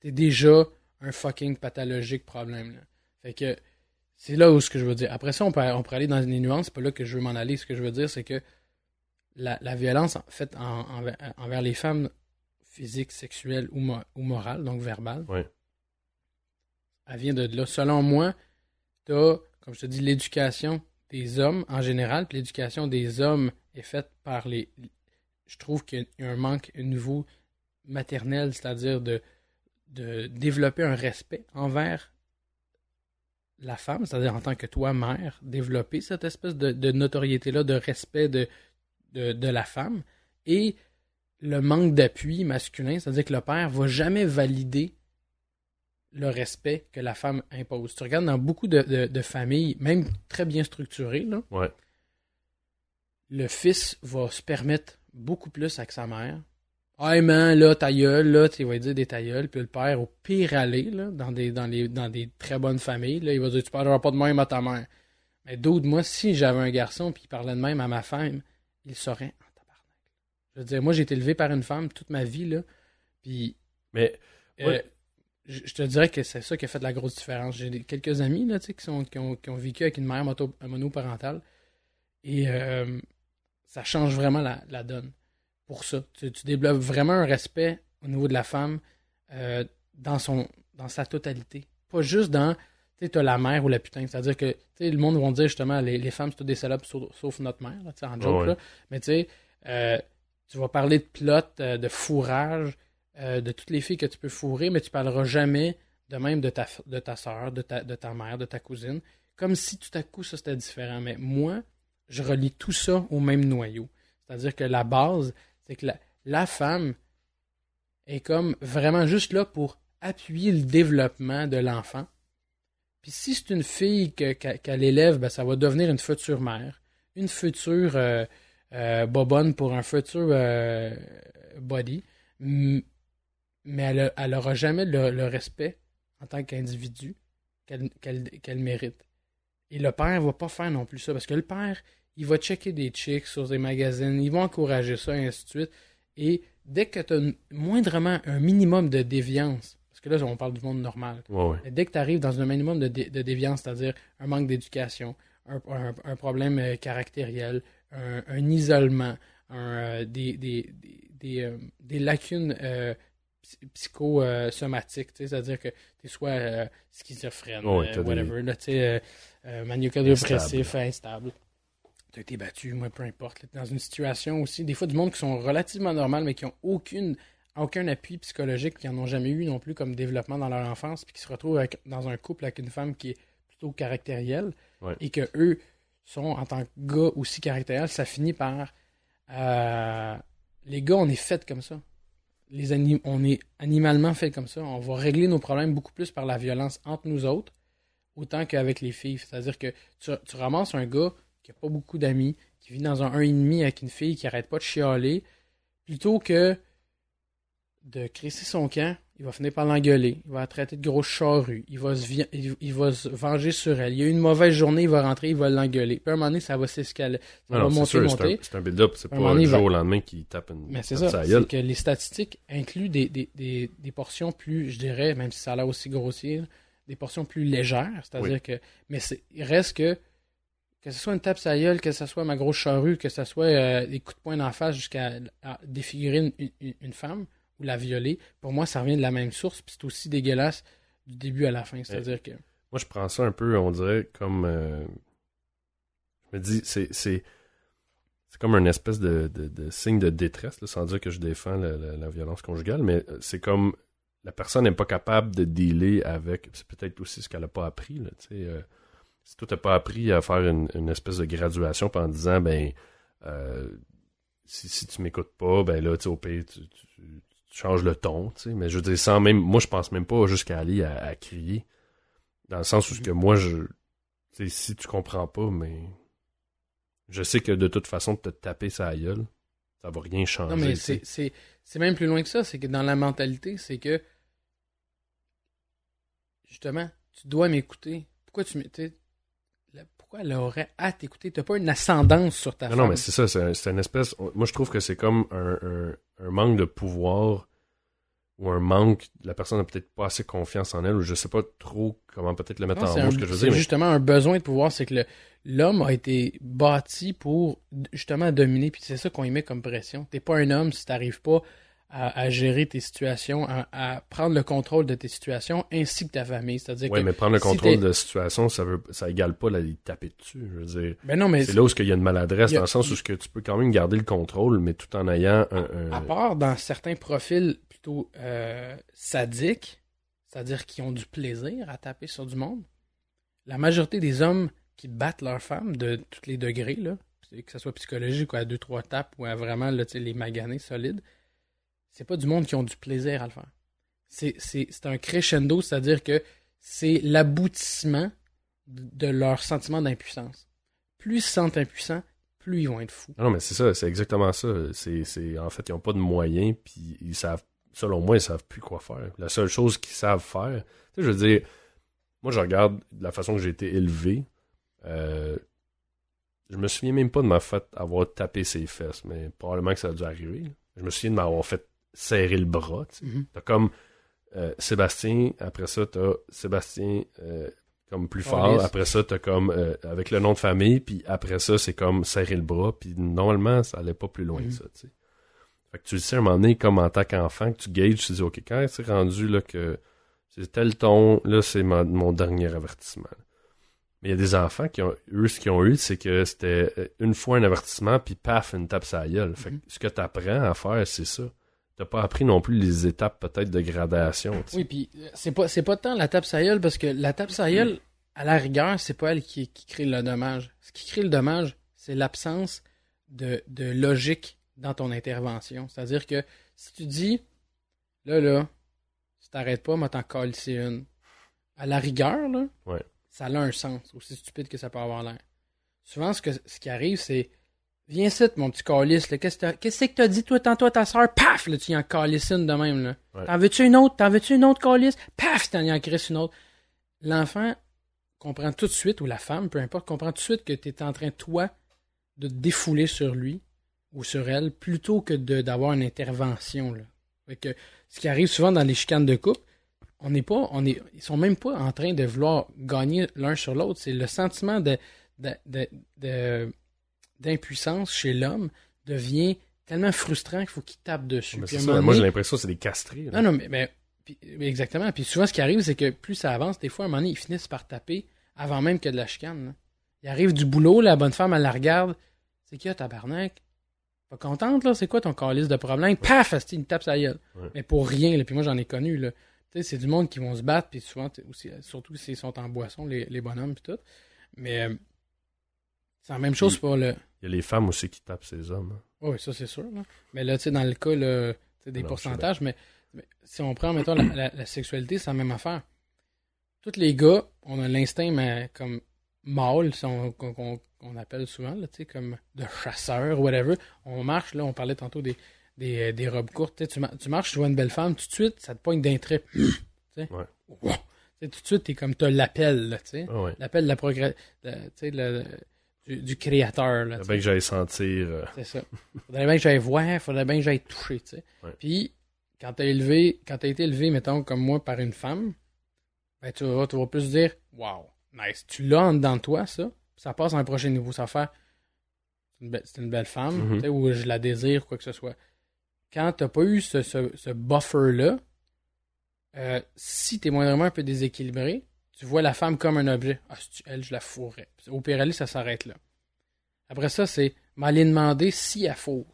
t'es déjà un fucking pathologique problème. Là. Fait que c'est là où ce que je veux dire. Après ça, on peut, on peut aller dans les nuances, c'est pas là que je veux m'en aller. Ce que je veux dire, c'est que la, la violence en fait en- envers, envers les femmes physiques, sexuelles ou, mo- ou morales, donc verbales, Ouais. elle vient de là. Selon moi, t'as, comme je te dis, l'éducation des hommes en général, puis l'éducation des hommes est faite par les. Je trouve qu'il y a un manque au niveau maternel, c'est-à-dire de, de développer un respect envers la femme, c'est-à-dire en tant que toi, mère, développer cette espèce de, de notoriété-là, de respect de, de, de la femme, et le manque d'appui masculin, c'est-à-dire que le père va jamais valider le respect que la femme impose. Tu regardes dans beaucoup de, de- de familles, même très bien structurées, là, Ouais. le fils va se permettre beaucoup plus avec sa mère. Hey man, là, ta gueule, là, tu vas dire des ta gueule. Puis le père, au pire aller, là, dans des, dans les, dans des très bonnes familles, là, il va dire, tu parleras pas de même à ta mère. Mais d'autres, moi, si j'avais un garçon puis il parlait de même à ma femme, il saurait en tabarnak. Je veux dire, moi, j'ai été élevé par une femme toute ma vie, là. Puis, Mais euh, Ouais. je, je te dirais que c'est ça qui a fait la grosse différence. J'ai quelques amis, là, tu sais, qui, sont, qui, ont, qui ont vécu avec une mère moto- monoparentale. Et euh, ça change vraiment la, la donne pour ça. Tu, tu développes vraiment un respect au niveau de la femme euh, dans, son, dans sa totalité. Pas juste dans, tu t'as la mère ou la putain. C'est-à-dire que, le monde va dire justement, les, les femmes, c'est toutes des salopes sauf, sauf notre mère, là, en joke, ouais. là. Mais tu sais, euh, tu vas parler de plot, euh, de fourrage, euh, de toutes les filles que tu peux fourrer, mais tu parleras jamais de même de ta, de ta soeur, de ta, de ta mère, de ta cousine. Comme si tout à coup, ça c'était différent. Mais moi, je relie tout ça au même noyau. C'est-à-dire que la base, c'est que la, la femme est comme vraiment juste là pour appuyer le développement de l'enfant. Puis si c'est une fille que- qu'elle élève, ben, ça va devenir une future mère, une future euh, euh, bobonne pour un futur euh, body. Mais elle, a- elle aura jamais le, respect en tant qu'individu qu'elle mérite. Et le père va pas faire non plus ça, parce que le père, il va checker des chicks sur des magazines, il va encourager ça, et ainsi de suite. Et dès que tu as moindrement un minimum de déviance, parce que là, on parle du monde normal, ouais, ouais. mais dès que tu arrives dans un minimum de, dé- de déviance, c'est-à-dire un manque d'éducation, un, un- un problème euh, caractériel, un, un isolement, euh, des, des, des, des, euh, des lacunes euh, psy- psychosomatiques, c'est-à-dire que tu es soit euh, schizophrène, Ouais, whatever, là, tu sais, instable. Tu as été battu, moi, peu importe. dans une situation aussi, des fois, du monde qui sont relativement normales, mais qui ont aucune aucun appui psychologique, qui n'en ont jamais eu non plus comme développement dans leur enfance, puis qui se retrouvent avec- dans un couple avec une femme qui est plutôt caractérielle, Ouais. et que eux sont, en tant que gars aussi caractériels, ça finit par... euh, les gars, on est fait comme ça. Les anim- on est animalement fait comme ça. On va régler nos problèmes beaucoup plus par la violence entre nous autres, autant qu'avec les filles. C'est-à-dire que tu, tu ramasses un gars qui a pas beaucoup d'amis, qui vit dans un 1,5 avec une fille qui arrête pas de chialer, plutôt que de crisser son camp, il va finir par l'engueuler, il va la traiter de grosse charrue, il va, se vi- il, il va se venger sur elle. Il y a eu une mauvaise journée, il va rentrer, il va l'engueuler. Puis à un moment donné, ça va s'escaler. Ça Non, va non, c'est monter, sûr, c'est monter. un, c'est un build-up. C'est pas un donné, jour va- au lendemain qui tape une. Mais c'est ça, c'est que les statistiques incluent des, des, des, des portions plus, je dirais, même si ça a l'air aussi grossier, des portions plus légères. C'est-à-dire Oui. que. Mais il reste que. Que ce soit une tape sa gueule, que ce soit ma grosse charrue, que ce soit euh, des coups de poing d'en face jusqu'à défigurer une, une- une femme ou la violer, pour moi, ça revient de la même source, puis c'est aussi dégueulasse du début à la fin. C'est-à-dire que. Moi, je prends ça un peu, on dirait, comme. euh, je me dis, c'est. C'est comme une espèce de, de- de signe de détresse, là, sans dire que je défends la, la- la violence conjugale, mais euh, c'est comme la personne n'est pas capable de dealer avec. C'est peut-être aussi ce qu'elle n'a pas appris. Là, tu sais, euh, si toi, t'as pas appris à faire une, une espèce de graduation en disant, ben, euh, si, si tu m'écoutes pas, ben là, tu au pire, tu, tu- tu changes le ton, tu sais. Mais je veux dire, sans même. Moi, je pense même pas jusqu'à aller à, à crier. Dans le sens où ce que moi, je. Tu sais, si tu comprends pas, mais. Je sais que de toute façon, de te taper sa gueule, ça va rien changer. Non, mais c'est même plus loin que ça. C'est que dans la mentalité, c'est que. Justement, tu dois m'écouter. Pourquoi tu m'étais. Pourquoi elle aurait à t'écouter? T'as pas une ascendance sur ta Non, femme. non, mais c'est ça, c'est un- c'est une espèce. Moi, je trouve que c'est comme un, un- un manque de pouvoir ou un manque. La personne n'a peut-être pas assez confiance en elle, ou je sais pas trop comment peut-être le mettre Non, en c'est mots, ce que je veux c'est dire. mais- justement un besoin de pouvoir, c'est que l'homme a été bâti pour justement dominer, puis c'est ça qu'on y met comme pression. T'es pas un homme si t'arrives pas à, à gérer tes situations, à, à prendre le contrôle de tes situations, ainsi que ta famille. C'est-à-dire Ouais, que... mais prendre le si contrôle t'es- de la situation, ça veut, ça égale pas la taper dessus. Je veux dire, Ben non, mais c'est là où il y a une maladresse, a- dans le sens où ce que tu peux quand même garder le contrôle, mais tout en ayant un. un- à part dans certains profils plutôt euh, sadiques, c'est-à-dire qui ont du plaisir à taper sur du monde, la majorité des hommes qui battent leurs femmes de tous les degrés, là, que ce soit psychologique ou à deux, trois tapes ou à vraiment là, les maganés solides, c'est pas du monde qui ont du plaisir à le faire. C'est, un crescendo, c'est-à-dire que c'est l'aboutissement de leur sentiment d'impuissance. Plus ils se sentent impuissants, plus ils vont être fous. Ah Non, mais c'est ça, c'est exactement ça. C'est, en fait, ils n'ont pas de moyens, puis ils savent, selon moi, ils savent plus quoi faire. La seule chose qu'ils savent faire, tu sais, je veux dire, moi, je regarde la façon que j'ai été élevé. euh, je me souviens même pas de ma fait avoir tapé ses fesses, mais probablement que ça a dû arriver. Je me souviens de m'avoir fait serrer le bras. tu. Mhm. T'as comme euh, Sébastien, après ça, t'as Sébastien euh, comme plus fort. Après ça, t'as comme euh, avec le nom de famille, puis après ça, c'est comme serrer le bras. Puis normalement, ça allait pas plus loin Mhm. que ça. tu sais. Fait que tu le sais à un moment donné, comme en tant qu'enfant, que tu gages, tu te dis, OK, quand c'est rendu là que c'est tel ton, là, c'est mon, dernier avertissement. Mais il y a des enfants qui ont, eux, ce qu'ils ont eu, c'est que c'était une fois un avertissement, puis paf, une tape sur la gueule. Fait que Mhm. ce que tu apprends à faire, c'est ça. T'as pas appris non plus les étapes peut-être de gradation. Oui, puis euh, c'est pas c'est pas tant la tape sa gueule, parce que la tape sa gueule, à la rigueur, c'est pas elle qui, qui crée le dommage. Ce qui crée le dommage, c'est l'absence de, de logique dans ton intervention. C'est-à-dire que si tu dis là là, si t'arrêtes pas, moi t'en calisser une. À la rigueur, là, Ouais. ça a un sens, aussi stupide que ça peut avoir l'air. Souvent, ce, que, ce qui arrive, c'est Viens ici, mon petit calice, là. Qu'est-ce que t'as- qu'est-ce que t'as dit, toi, tantôt à ta soeur? Paf! Là, tu y en calisses une de même, là. Ouais. T'en veux-tu une autre? T'en veux-tu une autre calice? Paf! T'en y en crisses une autre. L'enfant comprend tout de suite, ou la femme, peu importe, comprend tout de suite que t'es en train, toi, de te défouler sur lui ou sur elle, plutôt que de- d'avoir une intervention, là. Fait que, ce qui arrive souvent dans les chicanes de couple, on n'est pas, on est, ils sont même pas en train de vouloir gagner l'un sur l'autre. C'est le sentiment de, de, de- de- d'impuissance chez l'homme devient tellement frustrant qu'il faut qu'il tape dessus. Mais ça. moment Moi, j'ai l'impression que c'est des castrés. là. non, non, mais, mais- puis- mais exactement. Puis souvent, ce qui arrive, c'est que plus ça avance, des fois, à un moment donné, ils finissent par taper avant même que de la chicane. là. Il arrive du boulot, la bonne femme, elle la regarde. C'est qui, tabarnak? Pas contente, là? C'est quoi ton calice de problème? Paf! asti, il me tape sa gueule. Ouais. Mais pour rien, là. Puis moi, j'en ai connu, là. Tu sais, c'est du monde qui vont se battre, puis souvent, aussi, surtout s'ils sont en boisson, les, les bonhommes, puis tout. Mais euh, c'est la même chose pour le. Il y a les femmes aussi qui tapent ces hommes. hein. Oui, ça c'est sûr. là. Mais là, tu sais, dans le cas, là, des Non, pourcentages, mais, mais si on prend, mettons, la, la- la sexualité, c'est la même affaire. Tous les gars, on a l'instinct mais, comme mâle, si on- qu'on appelle souvent, là, tu sais, comme de chasseur, whatever. On marche, là, on parlait tantôt des, des, des robes courtes. tu Tu, ma- tu marches, tu vois une belle femme, tout de suite, ça te pogne d'un trait. Tu sais, Ouais. Wow. Tout de suite, t'es comme, t'as l'appel, là, tu sais. Ah ouais. L'appel de la progrès, du, du créateur, là. Sais. bien que j'aille sentir. euh, C'est ça. Faudrait bien que j'aille voir, faudrait bien que j'aille toucher, tu sais. Ouais. Puis, quand t'as élevé, quand t'as été élevé, mettons, comme moi, par une femme, ben, tu vas, tu vas plus dire, wow, nice. Tu l'as en dedans de toi, ça. Ça passe à un prochain niveau. Ça faire, c'est une, belle- femme, Mhm. tu sais, ou je la désire, quoi que ce soit. Quand t'as pas eu ce, ce, ce buffer-là, euh, si t'es moindrement un peu déséquilibré, tu vois la femme comme un objet. Ah, c'est-tu elle, je la fourrais. Au pire, aller, ça s'arrête là. Après ça, c'est m'aller demander si elle fourre.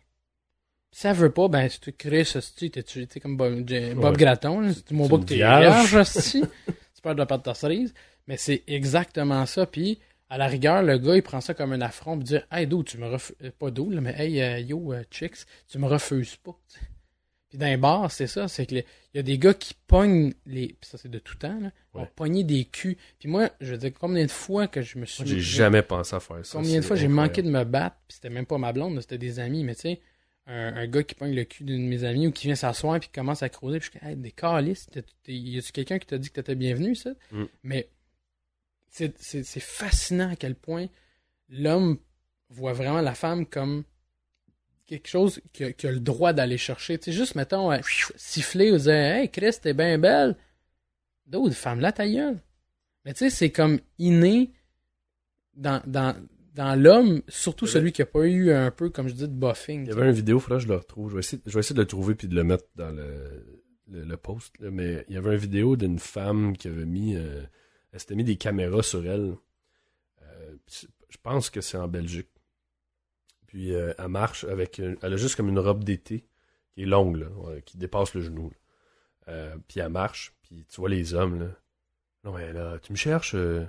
Si elle veut pas, ben, si tu crées ce style, t'es tu sais, comme Bob, Bob Ouais. Gratton, c'est mon pas une que t'es vierge. si? Tu perds de la pâte de cerise. Mais c'est exactement ça. Puis, à la rigueur, le gars, il prend ça comme un affront, puis dire, hey, Do, tu me refuses, pas Do, là, mais hey, euh, yo, euh, chicks, tu me refuses pas. Puis dans les bars, c'est ça, c'est que il y a des gars qui pognent les. Ça, c'est de tout temps, là. Vont Ouais. pogner des culs. Puis moi, je veux dire, combien de fois que je me suis. J'ai jamais pensé à faire ça. Combien de fois j'ai manqué de me battre, puis c'était même pas ma blonde, c'était des amis, mais tu sais, un, un gars qui pogne le cul d'une de mes amies ou qui vient s'asseoir puis qui commence à creuser, puis je comme, hey, des t'es- y a-tu quelqu'un qui t'a dit que t'étais bienvenu, ça? Mm. Mais c'est fascinant à quel point l'homme voit vraiment la femme comme quelque chose qui a, qui a le droit d'aller chercher. Tu sais, juste, mettons, euh, siffler ou dire Hey, Chris, t'es bien belle. D'autres femmes là, ta gueule. Mais tu sais, c'est comme inné dans, dans, dans l'homme, surtout celui qui a pas eu un peu, comme je dis, de buffing. Il y avait une vidéo, faudra que je le retrouve. Je vais essayer, je vais essayer de le trouver puis de le mettre dans le, le, le post. là. Mais il y avait une vidéo d'une femme qui avait mis. euh, elle s'était mis des caméras sur elle. Euh, je pense que c'est en Belgique. Puis euh, elle marche avec. une- elle a juste comme une robe d'été qui est longue, là, ouais, qui dépasse le genou. Euh, puis elle marche, puis tu vois les hommes, là. Non, mais là, tu me cherches. Euh,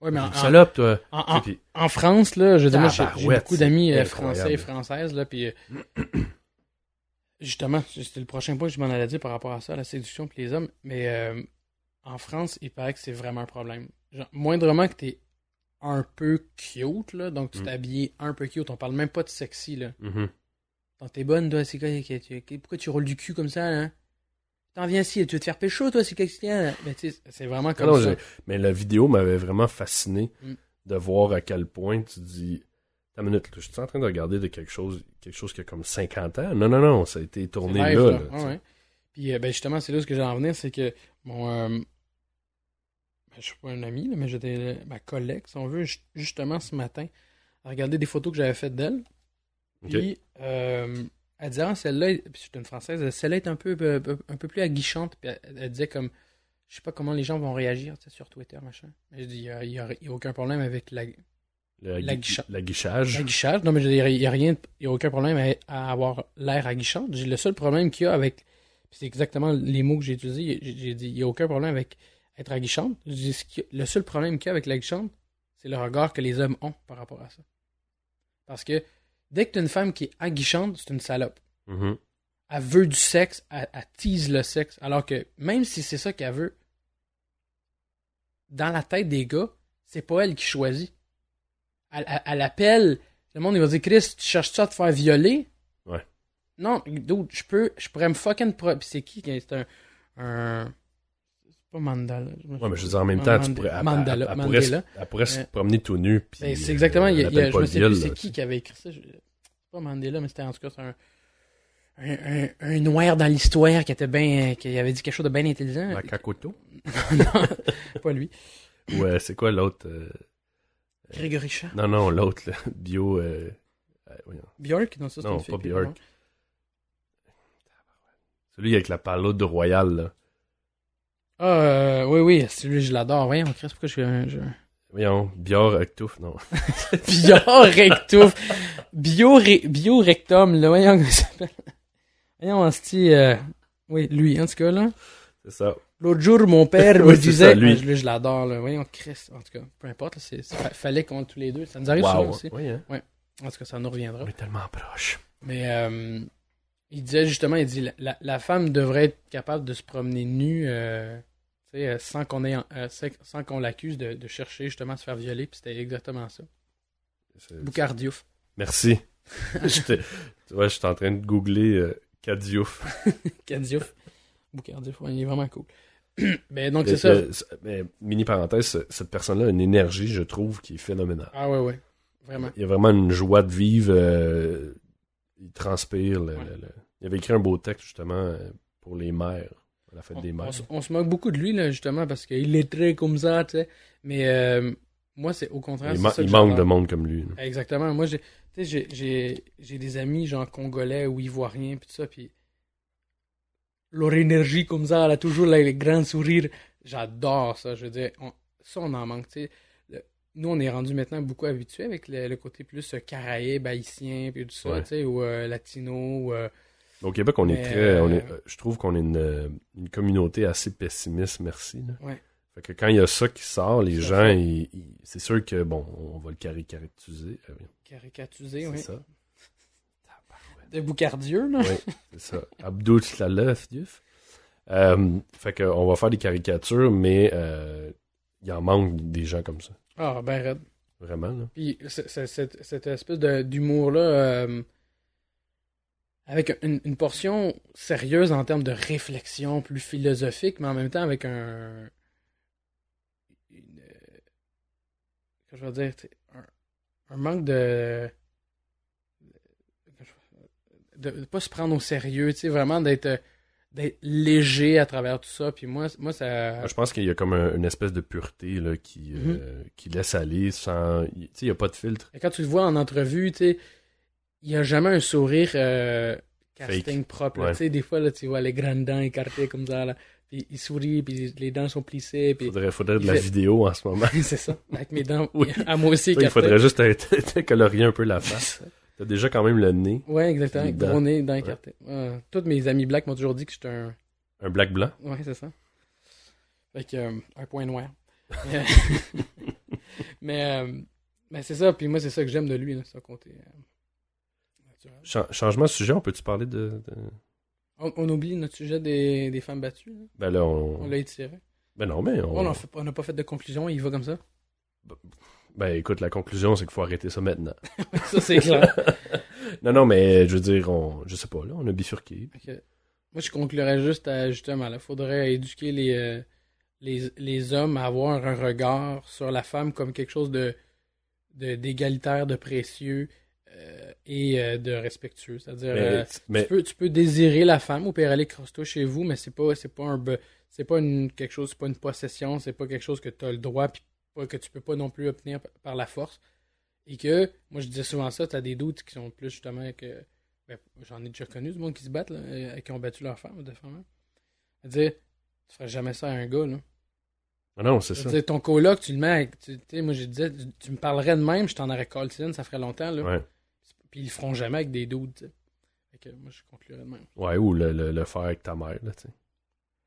Ouais, mais en, salope, toi. en- Tu sais, en- puis- en France, là, je dire, moi, j'ai- beaucoup d'amis français et françaises, là, puis justement, c'était le prochain point que je m'en allais dire par rapport à ça, la séduction puis les hommes, mais en France, il paraît que c'est vraiment un problème. Genre, moindrement que t'es un peu cute, là, donc tu Mm. t'habilles un peu cute, on parle même pas de sexy, là. Mhm. Donc t'es bonne, toi, c'est quoi, pourquoi tu roules du cul comme ça, hein? T'en viens ici, tu veux te faire pécho, toi, c'est qu'est-ce qu'il sais, c'est vraiment Ah comme non, ça. mais la vidéo m'avait vraiment fasciné Mm. de voir à quel point tu dis. Ta minute, là, je suis en train de regarder de quelque chose, quelque chose qui a comme 50 ans. Non, non, non, ça a été tourné live, là. là. là, ouais. Puis euh, ben, justement, c'est là ce que j'ai en venir, c'est que mon. euh, ben, je suis pas un ami, là, mais j'étais ma collègue, si on veut, ju- justement ce matin, à regarder des photos que j'avais faites d'elle. Puis euh, elle disait, ah, celle-là, c'est une française, celle-là est un peu, euh, un peu plus aguichante. Puis elle, elle disait comme. Je sais pas comment les gens vont réagir sur Twitter, machin. Mais je dis, il n'y a, a- aucun problème avec la, l'aguichage. Aguichage. Non, mais je dire, il n'y a rien, y a aucun problème à, à avoir l'air aguichante. Le seul problème qu'il y a avec, c'est exactement les mots que j'ai utilisés. J'ai j'ai dit, il n'y a aucun problème avec être aguichante. Je dis, le seul problème qu'il y a avec l'aguichante, c'est le regard que les hommes ont par rapport à ça. Parce que dès que tu as une femme qui est aguichante, c'est une salope. Mhm. Elle veut du sexe, elle, elle tease le sexe. Alors que même si c'est ça qu'elle veut, dans la tête des gars, c'est pas elle qui choisit. Elle, elle- elle appelle, le monde il va dire Chris, tu cherches-tu à te faire violer? Ouais. Non, je peux, je pourrais me fucking. pro- Puis c'est qui qui- C'est un. un... Pas Mandala. Ouais, mais je veux dire, en même temps, tu pourrais, elle, Mandala. elle- elle pourrait, Mandela. elle pourrait se Ouais. promener tout nu. Puis, Ben, c'est euh, exactement. il y a- je me sais plus c'est qui qui avait écrit ça. je- C'est pas Mandela, mais c'était en tout cas un, un, un, un noir dans l'histoire qui était bien, qui avait dit quelque chose de bien intelligent. Makakoto. non, pas lui. Ou euh, c'est quoi l'autre euh, Grégory Chat. Non, non, l'autre, là. Bio. euh, euh. Björk, non, ça c'est Non, une fille. pas Björk. Celui avec la palourde royale, là. Ah, euh, oui, oui, celui je l'adore. Voyons, Chris, pourquoi je. je... Voyons, Bior Octouf, non. Biorectouf. Bio, Biorectum, là, voyons comment il s'appelle. Voyons, hostie, euh... Oui, lui, en tout cas, là. C'est ça. L'autre jour, mon père Oui, me disait. ça, lui. Ah, je, l'adore, là. Voyons, Chris. En tout cas, peu importe, là, c'est, c'est- fa- fallait qu'on tous les deux. Ça nous arrive souvent aussi. Oui, hein. En tout cas, ça nous reviendra. On est tellement proches. Mais euh, il disait justement, il dit la, la, femme devrait être capable de se promener nue euh, euh, sans qu'on ait euh, sans- qu'on l'accuse de, de chercher justement à se faire violer. Puis c'était exactement ça. Boucardiouf. Merci. Tu vois, j'étais en train de googler euh, Kadiouf. Cardiouf. Boucardiouf, ouais, il est vraiment cool. Mais donc Le- c'est ça. mais, mini parenthèse, ce- cette personne-là a une énergie, je trouve, qui est phénoménale. Ah ouais, ouais. Vraiment. Il y a vraiment une joie de vivre. Il transpire. le- Ouais. le- le- Il avait écrit un beau texte, justement, euh, pour les mères, à la fête On, des mères. on se moque beaucoup de lui, là, justement, parce qu'il est très comme ça, tu sais. Mais euh, moi, c'est au contraire. il c'est ma- ça que il manque de monde comme lui. là. Exactement. Moi, j'ai, tu sais, j'ai, j'ai, j'ai des amis, genre, congolais ou ivoiriens, puis tout ça, puis leur énergie comme ça, elle a toujours là, les grands sourires. J'adore ça. Je veux dire, on- ça, on en manque, tu sais. Nous, on est rendu maintenant beaucoup habitués avec le, le côté plus euh, caraïbe, haïtien, puis tout ça, Ouais. tu sais, ou euh, latino, ou... euh, Au Québec, on est très. On est, je trouve qu'on est une, une communauté assez pessimiste, merci. là. Ouais. Fait que quand il y a ça qui sort, les gens, ils- ils- c'est sûr que, bon, on va le caricaturiser. euh, oui, c'est ça. De Boucardieu, là. Oui, c'est ça. Abdou Tlalef, Diouf. Euh, fait que on va faire des caricatures, mais euh, il en manque des gens comme ça. Ah, ben raide. Vraiment, là. Puis cette, espèce de- d'humour-là, euh, avec une, une portion sérieuse en termes de réflexion plus philosophique, mais en même temps avec un une, euh, que je veux dire, un, un manque de, de, de pas se prendre au sérieux, tu sais, vraiment d'être d'être léger à travers tout ça. Puis moi, moi ça. Je pense qu'il y a comme un- une espèce de pureté là, qui, euh, qui laisse aller sans. Tu sais, il n'y a pas de filtre. Et quand tu le vois en entrevue, tu sais, il n'y a jamais un sourire euh, casting propre. Ouais. Tu sais, des fois, là, tu vois les grandes dents écartées comme ça. Là. Puis il sourit, puis les dents sont plissées. Puis... Faudrait, faudrait de la fait- vidéo en ce moment. c'est ça. Avec mes dents Oui. à moi aussi il faudrait juste te colorier un peu la face. T'as déjà quand même le nez. Ouais, exactement. Avec gros nez, dents écartées. Ouais. Tous mes amis blacks m'ont toujours dit que j'étais un. Un black blanc? Ouais, c'est ça. Fait que, euh, un point noir. Mais, mais, euh, mais c'est ça. Puis moi, c'est ça que j'aime de lui, là, son côté euh. Cha- changement de sujet, on peut-tu parler de. de- On, on oublie notre sujet des, des femmes battues. là. Ben là, on. On l'a étiré. Ben non, mais on. On n'a on n'a pas fait de conclusion, il va comme ça. Ben écoute, la conclusion, c'est qu'il faut arrêter ça maintenant. ça, c'est clair. Non, non, mais je veux dire, on... je sais pas, là, on a bifurqué. Moi, je conclurais juste à, justement, il faudrait éduquer les, euh, les, les hommes à avoir un regard sur la femme comme quelque chose de d'égalitaire, de, précieux euh, et euh, de respectueux. C'est-à-dire, Mais, tu, peux, tu peux désirer la femme au pire aller crosse-toi chez vous, mais c'est pas c'est pas un c'est pas une, quelque chose, c'est pas une possession, c'est pas quelque chose que tu as le droit puis pas que tu peux pas non plus obtenir par la force. Et que, moi je disais souvent ça, tu as des doutes qui sont plus justement que. ben, J'en ai déjà connu du monde qui se battent, là, euh, qui ont battu leur femme, de femme. dire tu ferais jamais ça à un gars, là. Ah non, c'est ça. dire, ton coloc, tu le mets avec. Tu moi, je disais, tu, tu me parlerais de même, je t'en aurais call ça ferait longtemps, là. Ouais. Puis ils le feront jamais avec des doutes. Fait que moi, je conclurais de même. Ouais, ou le, le, le faire avec ta mère, là, tu sais.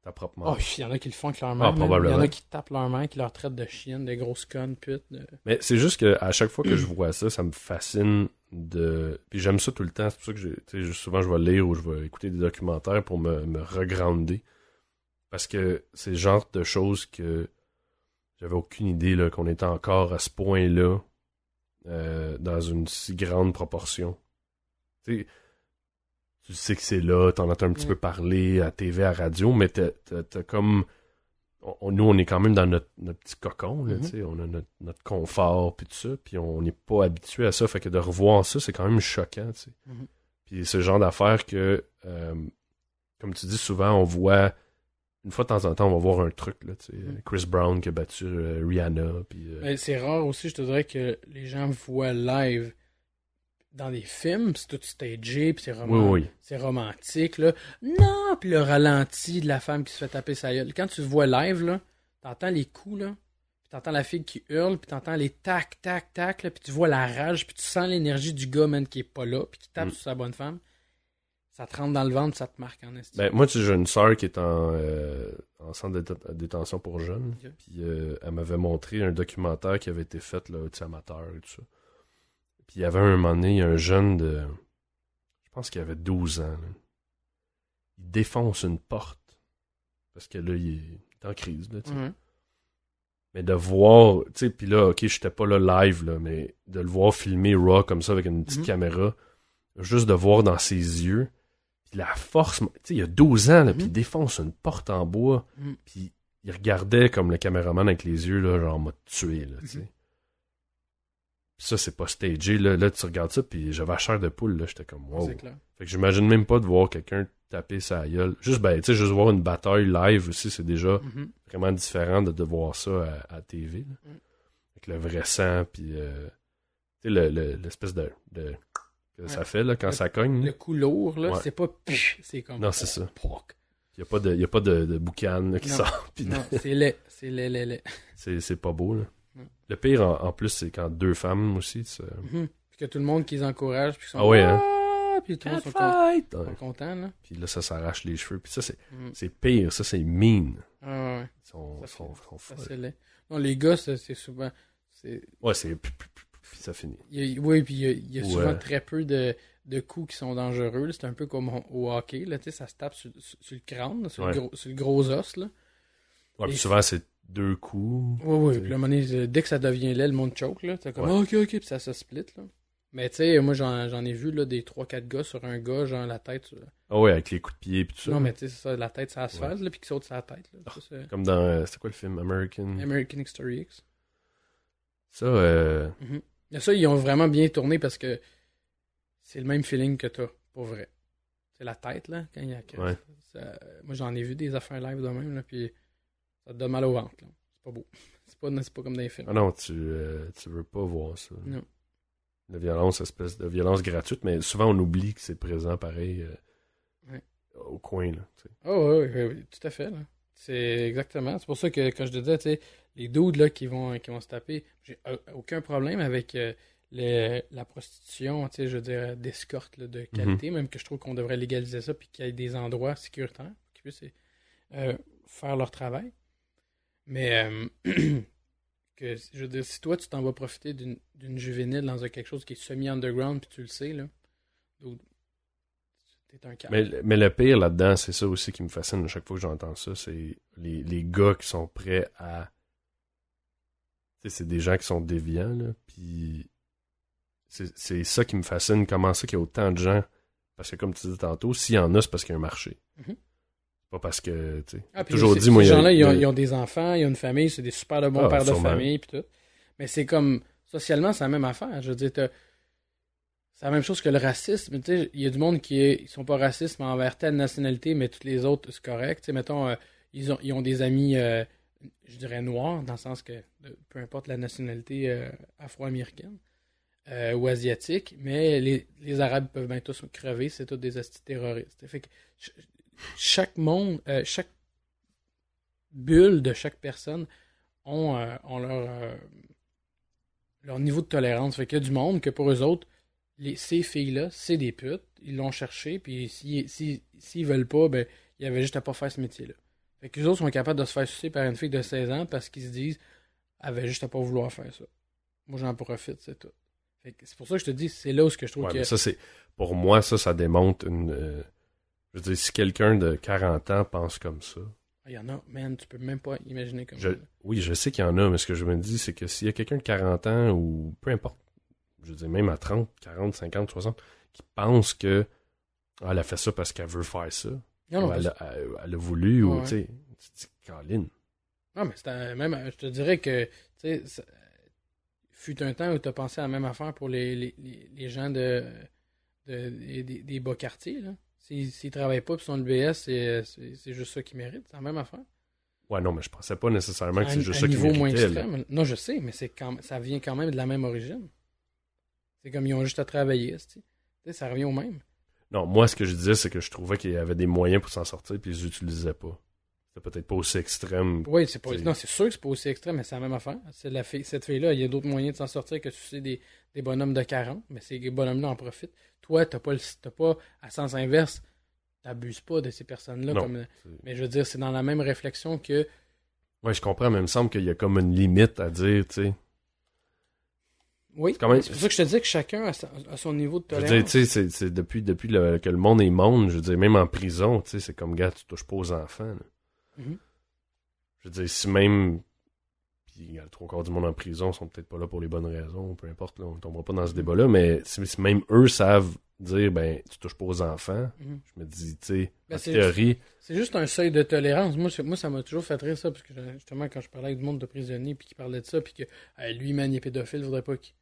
Ta propre mère. Oh, il y en a qui le font avec leur mère. man. Il y en a qui tapent leur mère, qui leur traitent de chienne, de grosses connes, putes. de- Mais c'est juste que à chaque fois que je vois ça, ça me fascine de. Puis j'aime ça tout le temps. C'est pour ça que souvent je vais lire ou je vais écouter des documentaires pour me, me regrounder. Parce que c'est le genre de choses que j'avais aucune idée là, qu'on était encore à ce point-là euh, dans une si grande proportion. Tu sais que c'est là, t'en entends un petit Mm. peu parler à TV, à radio, mais t'as, t'as- t'as comme. on- nous, on est quand même dans notre, notre petit cocon, là, tu sais, on a notre, notre confort, puis tout ça, puis on n'est pas habitué à ça, fait que de revoir ça, c'est quand même choquant, tu sais. Mhm. Puis c'est le genre d'affaire que, euh, comme tu dis souvent, on voit, une fois de temps en temps, on va voir un truc, là, tu sais, Mhm. Chris Brown qui a battu euh, Rihanna, puis... euh, Mais c'est rare aussi, je te dirais, que les gens voient live dans des films, c'est tout stagé, puis c'est roman- oui, romantique, là. Non, puis le ralenti de la femme qui se fait taper sa gueule. Quand tu vois live, là, t'entends les coups, là, puis t'entends la fille qui hurle, puis t'entends les tac, tac, tac, là, puis tu vois la rage, puis tu sens l'énergie du gars, man, qui est pas là, puis qui tape Mm. sur sa bonne femme. Ça te rentre dans le ventre, ça te marque en estime. Ben, moi, tu sais, j'ai une sœur qui est en, euh, en centre de dét- détention pour jeunes. Puis euh, elle m'avait montré un documentaire qui avait été fait, là, tu sais, amateur et tout ça. Puis il y avait un moment donné, il y a un jeune de. Je pense qu'il avait 12 ans. là. Il défonce une porte. Parce que là, il est en crise, là. Mhm. Mais de voir, tu sais, puis là, ok, j'étais pas là live, là, mais de le voir filmer raw comme ça avec une petite Mhm. caméra, juste de voir dans ses yeux, puis la force, tu sais, il y a 12 ans, là, puis Mhm. il défonce une porte en bois, puis il regardait comme le caméraman avec les yeux, là, genre, m'a tué, là, tu sais. Ça, c'est pas stagé, là, là, tu regardes ça, puis j'avais la chair de poule, là, j'étais comme, wow. Clair. Fait que j'imagine même pas de voir quelqu'un taper sa gueule. Juste, ben, tu sais, juste voir une bataille live aussi, c'est déjà Mhm. vraiment différent de, de voir ça à, à TV. là. Mm. Avec le vrai sang, puis euh, tu sais, le- le- l'espèce de, de- que ça fait là, quand Le- ça cogne. Le coup lourd, là, Ouais. c'est pas pff, c'est comme. Non, c'est ça. Poc. Il n'y a pas de, y a pas de, de boucan là, qui Non. sort. Non, c'est laid. C'est laid, laid, laid. c'est pas beau. Là. Mm. Le pire, en, en plus, c'est quand deux femmes aussi. tu sais, Mhm. Puis que tout le monde qui les encourage, puis qui sont. Ah ouais, hein? Ah! Puis tout le monde sont, con- Fight! sont Ouais. contents, là. Puis là, ça s'arrache les cheveux. Puis ça, c'est, c'est pire. Ça, c'est mean. Ah, ouais. Ils sont, Ça, sont- sont Ça, folles. Non, les gars, c'est souvent. c'est- Ouais, c'est. Puis ça finit. il a- oui, puis il y a, il y a Ouais. souvent très peu de, de coups qui sont dangereux. là. C'est un peu comme au, hockey, là, tu sais, ça se tape sur, sur- sur le crâne, là, sur, Ouais. le gros, sur le gros os. Là. Ouais, puis souvent, c'est deux coups. Oui, oui. Puis là, à un moment donné, dès que ça devient laid, le monde choke. Là, c'est comme, Ouais. Ok, ok, puis ça se split. Là. Mais tu sais, moi, j'en, j'en ai vu là, des 3-4 gars sur un gars, genre la tête. sur- Ah ouais, avec les coups de pied puis tout ça. Non, mais tu sais, c'est ça, la tête, ça asphalte, là, puis qui saute la tête. Là. Ça, c'est Comme dans. euh, C'était quoi le film? American? American History X. Ça, euh, Mais ça, ils ont vraiment bien tourné parce que c'est le même feeling que toi, pour vrai. C'est la tête, là, quand il y a... Ouais. ça- moi, j'en ai vu des affaires live de même, là, puis ça te donne mal au ventre. C'est pas beau. C'est pas, pas comme dans les films. ah non, tu, euh, tu veux pas voir ça. Non. La violence, espèce de violence gratuite, mais souvent on oublie que c'est présent pareil euh, Ouais. au coin. Là, tu sais. Oh, oui, oui, oui, tout à fait. C'est exactement. C'est pour ça que quand je te disais, tu sais, les dudes là, qui, vont, qui vont se taper, j'ai euh, aucun problème avec euh, la prostitution, tu sais, je veux dire, d'escorte de qualité, même que je trouve qu'on devrait légaliser ça puis qu'il y ait des endroits sécuritaires qu'ils puissent euh, faire leur travail. Mais euh, que, je veux dire, si toi, tu t'en vas profiter d'une juvénile dans quelque chose qui est semi-underground puis tu le sais, là, t'es un cap. Mais, mais le pire là-dedans, c'est ça aussi qui me fascine à chaque fois que j'entends ça, c'est les, les gars qui sont prêts à... Tu sais, c'est des gens qui sont déviants, là, puis c'est ça qui me fascine, comment ça qu'il y a autant de gens, parce que comme tu disais tantôt, s'il y en a, c'est parce qu'il y a un marché. Mhm. Pas parce que, tu sais, Ah, toujours dit, moi, ces gens-là, ils, ont, ils des enfants, ils ont une famille, c'est des super de bons Ah, pères de famille, puis tout. Mais c'est comme, socialement, c'est la même affaire. Je veux dire, c'est la même chose que le racisme. Tu sais, il y a du monde qui est, ils sont pas racistes mais envers telle nationalité, mais toutes les autres, c'est correct. Tu sais, mettons, euh, ils, ont, ils ont des amis, euh, je dirais noirs, dans le sens que, peu importe la nationalité euh, afro-américaine ou asiatique, mais les, les Arabes peuvent bien tous crever, c'est tous des astis terroristes. Fait que chaque monde, euh, chaque bulle de chaque personne ont, euh, ont leur, euh, leur niveau de tolérance. Fait qu'il y a du monde que pour eux autres, les, ces filles-là, c'est des putes. Ils l'ont cherché, puis s'ils si, veulent pas, ben, il y avait juste à pas faire ce métier-là. Fait que les autres sont capables de se faire sucer par une fille de 16 ans parce qu'ils se disent, elle avait juste à pas vouloir faire ça. Moi, j'en profite, c'est tout. C'est pour ça que je te dis, c'est là où ce que je trouve Ouais, que. ça, c'est. Pour moi, ça, ça démontre une. Je veux dire, si quelqu'un de 40 ans pense comme ça. Il y en a, man, tu peux même pas imaginer comme je- ça. oui, je sais qu'il y en a, mais ce que je me dis, c'est que s'il y a quelqu'un de 40 ans ou peu importe, je veux dire, même à 30, 40, 50, 60, qui pense que ah, elle a fait ça parce qu'elle veut faire ça, Non, elle, a, elle- elle a voulu, ou tu sais, tu Caroline. Non, mais c'est même, je te dirais que, tu sais, fut un temps où tu as pensé à la même affaire pour les, les, les, les gens de, de- des, des- des bas quartiers, là. S'ils s'ils travaillent pas et sont le BS, c'est juste ça qu'ils méritent. C'est la même affaire. Ouais, non, mais je pensais pas nécessairement que c'est juste ça un qui niveau moins extrême. Non, je sais, mais quand, ça vient quand même de la même origine. C'est comme ils ont juste à travailler, tu sais, ça revient au même. Non, moi, ce que je disais, c'est que je trouvais qu'il y avait des moyens pour s'en sortir, puis ils les utilisaient pas. C'était peut-être pas aussi extrême. Oui, c'est pas. C'est- Non, c'est sûr que c'est pas aussi extrême, mais c'est la même affaire. C'est la fille, cette fille-là, il y a d'autres moyens de s'en sortir que tu sais des, des bonhommes de 40, mais ces bonhommes-là en profitent. Toi, t'as pas, le- pas, à sens inverse, t'abuses pas de ces personnes-là. Comme, C'est- mais je veux dire, c'est dans la même réflexion que. Ouais, je comprends, mais il me semble qu'il y a comme une limite à dire, tu sais. Oui, C'est même- c'est pour ça que je te dis que chacun a, sa- a son niveau de Je veux tolérance. dire, tu sais, c'est- c'est depuis, depuis le- que le monde est monde, je veux dire, même en prison, tu sais, c'est comme, gars, tu touches pas aux enfants. là. Mhm. Je veux dire, si même. Puis, il y a le trois quarts du monde en prison sont peut-être pas là pour les bonnes raisons, peu importe, là, on tombera pas dans ce débat-là, mais si, si même eux savent dire, ben, tu touches pas aux enfants, Mhm. je me dis, tu sais, Ben, en théorie, C'est juste un seuil de tolérance. Moi, moi ça m'a toujours fait rire ça, parce que justement, quand je parlais avec du monde de prisonniers, puis qui parlait de ça, puis que hey, lui, man, il est pédophile, voudrait pas qu'il.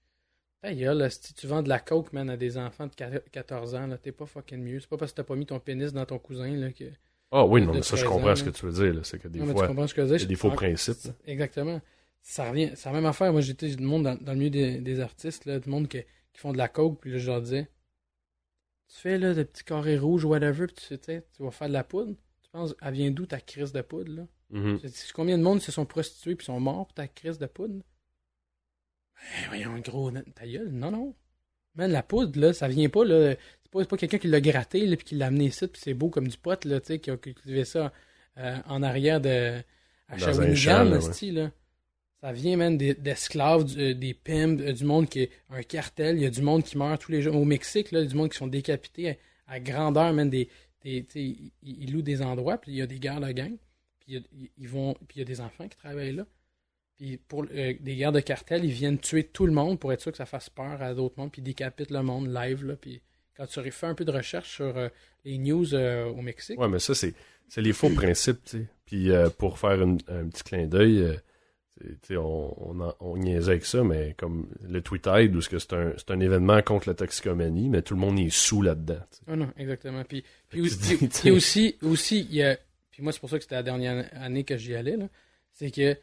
Ta gueule, si tu vends de la coke, man, à des enfants de 14 ans, là, t'es pas fucking mieux. C'est pas parce que t'as pas mis ton pénis dans ton cousin, là, que. Ah oui, non, mais ça, je 13 comprends ans, ce que tu veux dire. C'est que des non, mais tu fois, comprends ce que je veux il dire? y a des faux principes. Exactement. Ça revient, c'est la même affaire. Moi, j'étais du monde dans, dans le milieu des, des artistes, là, du monde qui, qui font de la coke, puis là, je leur disais, tu fais là des petits carrés rouges, whatever, puis tu sais, tu vas faire de la poudre. Tu penses, elle vient d'où ta crise de poudre, là? Dit, C'est combien de monde se sont prostitués puis sont morts pour ta crise de poudre? Ben, voyons, gros, ta gueule. Non, non. Man, la poudre, là, ça vient pas, là. C'est pas, pas quelqu'un qui l'a gratté, là, puis qui l'a amené ici, puis c'est beau comme du pot, là, tu sais, qui a cultivé ça euh, en arrière de. à Shawinigan, là. Ça vient, des- d'esclaves, euh, des pimps, euh, du monde qui est un cartel. Il y a du monde qui meurt tous les jours. Au Mexique, là, il y a du monde qui sont décapités à, à grandeur, man, des. des ils, ils louent des endroits, puis il y a des guerres de gang. Puis il y a- ils- ils vont, puis il y a des enfants qui travaillent là. Puis pour euh, des guerres de cartel, ils viennent tuer tout le monde pour être sûr que ça fasse peur à d'autres mondes, puis ils décapitent le monde live. Là, puis quand tu aurais fait un peu de recherche sur euh, les news euh, au Mexique, Ouais, mais ça, c'est, c'est les faux principes, tu sais. Puis euh, pour faire une- un petit clin d'œil, c'est- tu sais, on, on, en- on niaisait avec ça, mais comme le Tweetide, où c'est que c'est un, c'est un événement contre la toxicomanie, mais tout le monde est sous là-dedans. Ah non, exactement. Puis, puis, aussi, puis- aussi, aussi, il y a. Puis moi, c'est pour ça que c'était la dernière année que j'y allais, là. C'est que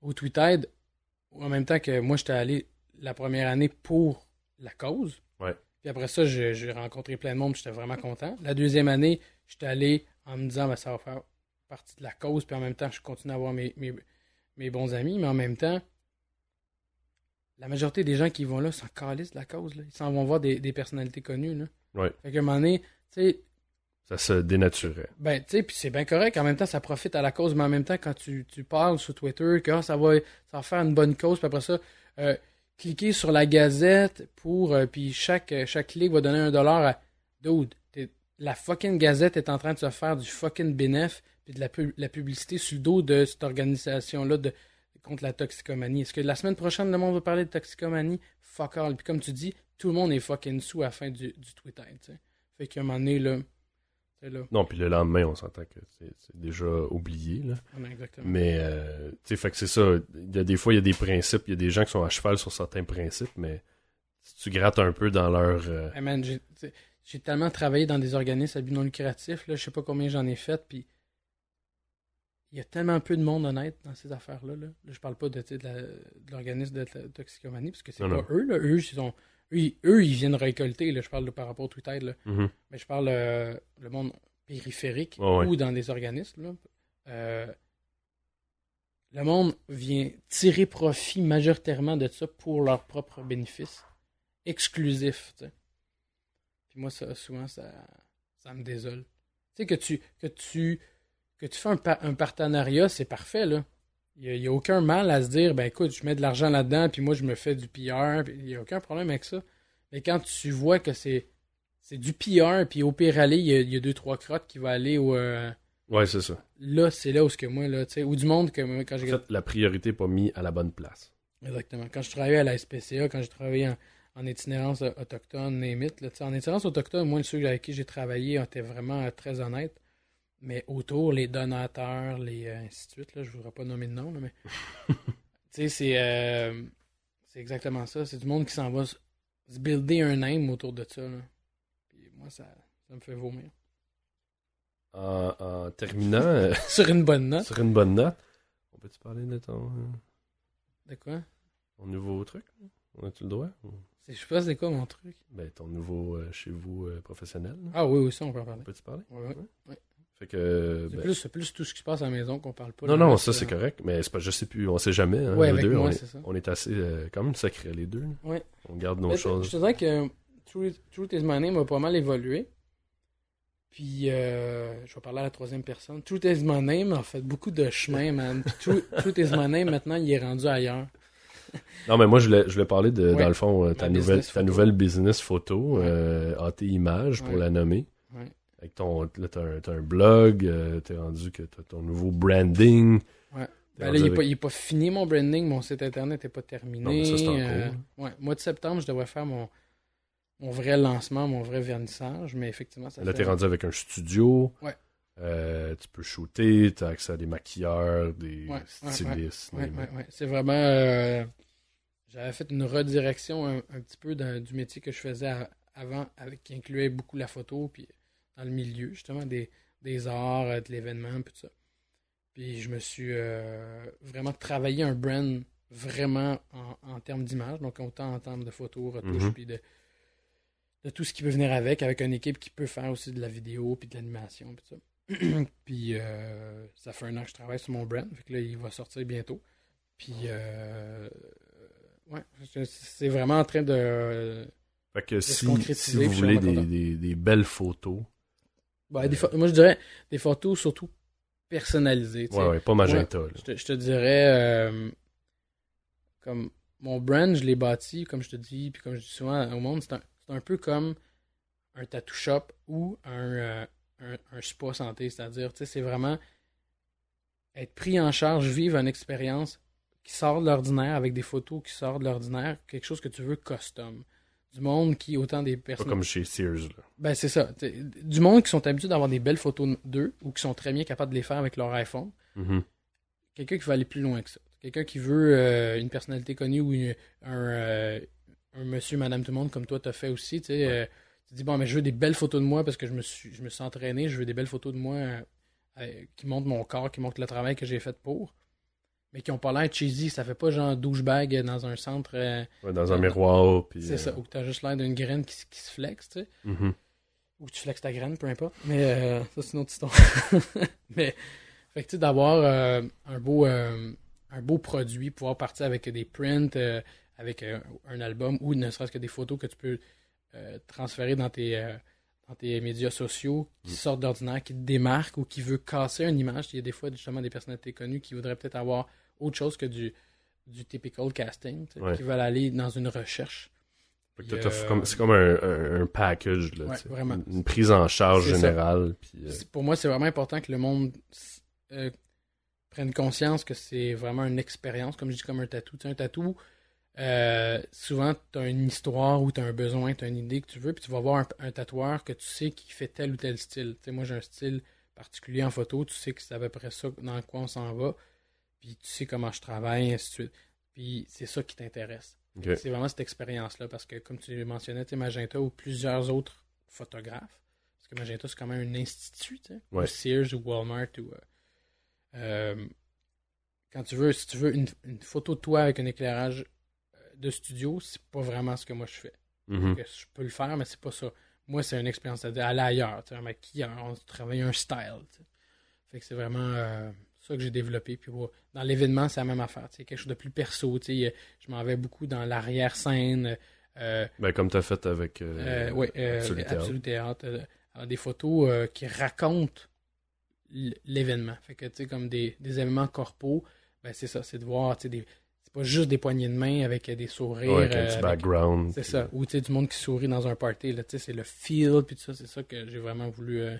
au Tweeted, en même temps que moi, j'étais allé la première année pour la cause. Ouais. Puis après ça, j'ai rencontré plein de monde, j'étais vraiment content. La deuxième année, j'étais allé en me disant, ben, ça va faire partie de la cause, puis en même temps, je continue à avoir mes, mes, mes bons amis, mais en même temps, la majorité des gens qui vont là s'en calissent de la cause. Là. Ils s'en vont voir des, des personnalités connues. Là. Ouais. Fait qu'à un moment donné, tu sais, Ça se dénaturait. ben, tu sais, puis c'est bien correct. En même temps, ça profite à la cause, mais en même temps, quand tu, tu parles sur Twitter que ah, ça, va, ça va faire une bonne cause, puis après ça, euh, cliquez sur la gazette pour. euh, puis chaque, euh, chaque clic va donner un dollar à. Dude, la fucking gazette est en train de se faire du fucking bénéf, puis de la, pub- la publicité sur le dos de cette organisation-là de, contre la toxicomanie. Est-ce que la semaine prochaine, le monde va parler de toxicomanie? Fuck all. Puis comme tu dis, tout le monde est fucking sous à la fin du, du Twitter, tu sais. Fait qu'à un moment donné, là. Là. Non, puis le lendemain, on s'entend que c'est déjà oublié, là. exactement. Mais, euh, tu sais, fait que c'est ça. Il y a des fois, il y a des principes, il y a des gens qui sont à cheval sur certains principes, mais si tu grattes un peu dans leur... euh, Hey j'ai tellement travaillé dans des organismes à but non lucratif, là, je sais pas combien j'en ai fait, puis il y a tellement peu de monde honnête dans ces affaires-là. Là. Là, je parle pas de, de de l'organisme de la toxicomanie, parce que c'est Non, pas eux, là. Eux, ils sont. Eux, ils, eux, ils viennent récolter, là, je parle de, par rapport au Twitter, là. mhm. Mais je parle euh, le monde périphérique ouais. ou dans des organismes. Là. Euh, le monde vient tirer profit majoritairement de ça pour leur propre bénéfice exclusif. tu sais. Puis moi, ça, souvent, ça, ça me désole. Tu sais, que tu, que tu, que tu fais un, un partenariat, c'est parfait, là. Il n'y a, aucun mal à se dire, ben écoute, je mets de l'argent là-dedans, puis moi, je me fais du PR, il n'y a aucun problème avec ça. Mais quand tu vois que c'est c'est du PR, puis au pire aller, il y, a, il y a deux, trois crottes qui vont aller au. euh, Ouais, c'est ça. là, c'est là où ce que moi, là, tu sais, ou du monde que moi, quand En j'ai. fait, la priorité n'est pas mise à la bonne place. Exactement. Quand je travaillais à la SPCA, quand j'ai travaillé en, en itinérance euh, autochtone, name it, là, tu sais, en itinérance autochtone, moi, ceux avec qui j'ai travaillé étaient vraiment euh, très honnêtes. Mais autour, les donateurs, les euh, ainsi de suite, là, je ne voudrais pas nommer de nom, là, mais. tu sais, c'est. euh, c'est exactement ça. C'est du monde qui s'en va se builder un name autour de ça. Là. Puis moi, ça, ça me fait vomir. En, en terminant, euh, Sur une bonne note. sur une bonne note, on peut-tu parler de ton, De quoi? ton nouveau truc? On a-tu le droit? ou- C'est- Je sais pas c'est quoi mon truc? Ben, ton nouveau euh, chez vous euh, professionnel. là. Ah oui, oui, ça, on peut en parler. On peut-tu parler? Ouais. ouais. Fait que. C'est ben, plus, c'est plus tout ce qui se passe à la maison qu'on parle pas. non, non, ça c'est correct, mais c'est pas, je sais plus, on sait jamais. Hein, Ouais, avec deux, moi, on, est, on assez euh, quand même sacrés les deux. Ouais. On garde nos Mais Je choses. te dirais que Truth, Truth is my name a pas mal évolué. Puis, euh, je vais parler à la troisième personne. Truth is my name a fait beaucoup de chemin, man. Truth, Truth is my name, maintenant, il est rendu ailleurs. Non, mais moi, je voulais, je voulais parler de, Ouais. dans le fond, euh, ta, nouvelle, business ta photo. nouvelle business photo, Ouais. euh, AT Images, pour Ouais. la nommer. Avec ton, là, t'as un, t'as un blog, euh, t'es rendu que t'as ton nouveau branding. Ouais. Ben là, il n'est avec- pas, il est pas fini mon branding, mon site internet n'est pas terminé. Non, mais ça, c'est en Euh, ouais, mois de septembre, je devrais faire mon, mon vrai lancement, mon vrai vernissage, mais effectivement, ça Là, t'es rendu avec un studio. Ouais. Euh, tu peux shooter, t'as accès à des maquilleurs, des Ouais, ouais, stylistes. Ouais, ouais, ouais. C'est vraiment. euh, J'avais fait une redirection un, un petit peu dans- du métier que je faisais à- avant, avec, qui incluait beaucoup la photo, puis dans le milieu, justement, des, des arts, euh, de l'événement, puis tout ça. Puis je me suis euh, vraiment travaillé un brand vraiment en, en termes d'image, donc autant en termes de photos, retouches, Mhm. puis de, de tout ce qui peut venir avec, avec une équipe qui peut faire aussi de la vidéo, puis de l'animation, puis tout ça. puis euh, ça fait un an que je travaille sur mon brand, fait que là, il va sortir bientôt. Puis, euh, ouais, c'est- vraiment en train de. Fait que se si, concrétiser, si vous voulez des, des belles photos, Des moi, je dirais des photos surtout personnalisées. ouais, ouais, pas magenta. Je te, je te dirais, euh, comme mon brand, je l'ai bâti, comme je te dis, puis comme je dis souvent au monde, c'est un, un peu comme un tattoo shop ou un, euh, un, un spa santé. C'est-à-dire, tu sais, c'est vraiment être pris en charge, vivre une expérience qui sort de l'ordinaire avec des photos qui sortent de l'ordinaire, quelque chose que tu veux custom. Du monde qui, autant des Pas personnes. comme chez Sears. Là. Ben, c'est ça. Du monde qui sont habitués d'avoir des belles photos d'eux ou qui sont très bien capables de les faire avec leur iPhone. Mhm. Quelqu'un qui va aller plus loin que ça. Quelqu'un qui veut euh, une personnalité connue ou une- un, euh, un monsieur, madame, tout le monde, comme toi, t'as fait aussi, tu euh, tu te dis, bon, mais je veux des belles photos de moi parce que je me suis, je me suis entraîné, je veux des belles photos de moi qui montrent mon corps, qui montrent le travail que j'ai fait pour. Mais qui ont pas l'air cheesy, ça fait pas genre douchebag dans un centre. euh, Ouais, dans un miroir. Puis, c'est euh, ça, où t'as juste l'air d'une graine qui, qui se flexe, tu sais. mhm. Ou tu flexes ta graine, peu importe. Mais euh, ça, c'est une autre histoire. Mais, fait que tu sais, d'avoir euh, un, beau, euh, un beau produit, pouvoir partir avec des prints, euh, avec euh, un album, ou ne serait-ce que des photos que tu peux euh, transférer dans tes, euh, dans tes médias sociaux, qui Mm. sortent d'ordinaire, qui te démarquent ou qui veut casser une image. Il y a des fois, justement, des personnalités connues qui voudraient peut-être avoir autre chose que du, du typical casting, Ouais. qui veulent aller dans une recherche. Euh, comme- C'est comme un, un- un package. Là, Ouais. Une, une prise en charge générale. Puis, euh, Pour moi, c'est vraiment important que le monde euh, prenne conscience que c'est vraiment une expérience, comme je dis, comme un tatou. Tu sais, un tatou, euh, souvent, tu as une histoire ou tu as un besoin, tu as une idée que tu veux, puis tu vas voir un, un tatoueur que tu sais qui fait tel ou tel style. Moi, j'ai un style particulier en photo, tu sais que c'est à peu près ça dans quoi on s'en va, puis tu sais comment je travaille, ainsi de suite. Puis c'est ça qui t'intéresse. C'est vraiment cette expérience-là, parce que comme tu mentionnais, Magenta ou plusieurs autres photographes, parce que Magenta, c'est quand même un institut, tu sais, Ouais. ou Sears ou Walmart ou... euh, euh, quand tu veux, si tu veux une, une photo de toi avec un éclairage de studio, c'est pas vraiment ce que moi je fais. Mhm. Que je peux le faire, mais c'est pas ça. Moi, c'est une expérience, c'est-à-dire aller ailleurs, tu un maquilleur, on travaille un style, tu. Fait que c'est vraiment euh, ça que j'ai développé. Puis ouais, dans l'événement, c'est la même affaire. tu quelque chose de plus perso. tu sais. Je m'en vais beaucoup dans l'arrière-scène. Euh, Ben, comme t'as fait avec euh, euh, ouais, Absolute Théâtre. Absolute Théâtre, alors des photos qui racontent l'événement. Fait que, tu sais, comme des, des événements corpaux, ben, c'est ça, c'est de voir, tu sais, des... c'est pas juste des poignées de main avec euh, des sourires. Ouais, avec un euh, petit avec- background. C'est puis- ça. Ou, tu sais, du monde qui sourit dans un party, là, tu sais, c'est le feel, puis tout ça, c'est ça que j'ai vraiment voulu euh,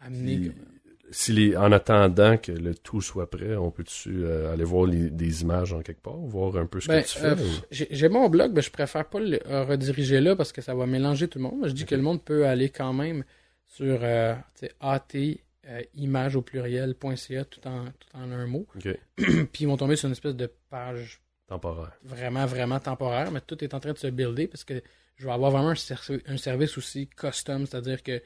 amener. Puis, comme- si les, en attendant que le tout soit prêt, on peut-tu euh, aller voir les- des images en quelque part, voir un peu ce Ben, que tu fais? euh, ou- J'ai mon blog, mais je préfère pas le rediriger là parce que ça va mélanger tout le monde. Je dis que le monde peut aller quand même sur tu sais, at euh, image au pluriel.ca tout en, tout en un mot. Puis ils vont tomber sur une espèce de page temporaire. vraiment, vraiment temporaire, mais tout est en train de se builder parce que je vais avoir vraiment un, servi- un service aussi custom, c'est-à-dire que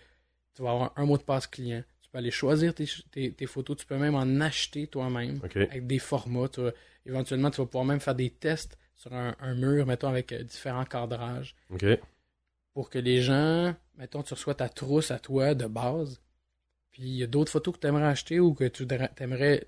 tu vas avoir un mot de passe client. Tu peux aller choisir tes, tes- tes photos, tu peux même en acheter toi-même avec des formats. tu vas- éventuellement, tu vas pouvoir même faire des tests sur un, un mur, mettons, avec euh, différents cadrages pour que les gens, mettons, tu reçois ta trousse à toi de base, puis il y a d'autres photos que tu aimerais acheter ou que tu aimerais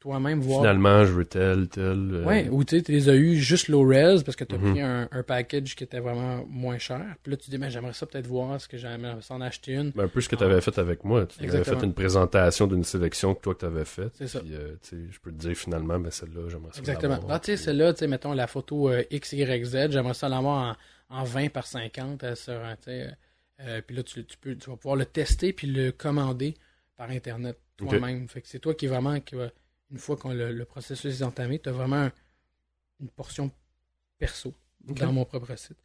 toi-même voir? Finalement, je veux tel, tel. euh, Ouais, ou tu sais, tu les as eu juste low res parce que tu as Mhm. pris un, un package qui était vraiment moins cher. Puis là, tu dis, ben, j'aimerais ça peut-être voir, ce que j'aimerais s'en acheter une. ben, un peu ce que tu avais fait avec moi. Tu avais fait une présentation d'une sélection que toi que tu avais faite. C'est ça. Puis, euh, tu sais, je peux te dire finalement, ben, celle-là, j'aimerais ça. Exactement. Là, tu sais, celle-là, tu sais, mettons la photo euh, XYZ, j'aimerais ça l'avoir en, en 20 par 50 euh, sur un, tu sais, euh, puis là, tu, tu peux, tu vas pouvoir le tester puis le commander par Internet toi-même. Fait que c'est toi qui vraiment, qui va, une fois que le, le processus est entamé, tu as vraiment un- une portion perso dans mon propre site.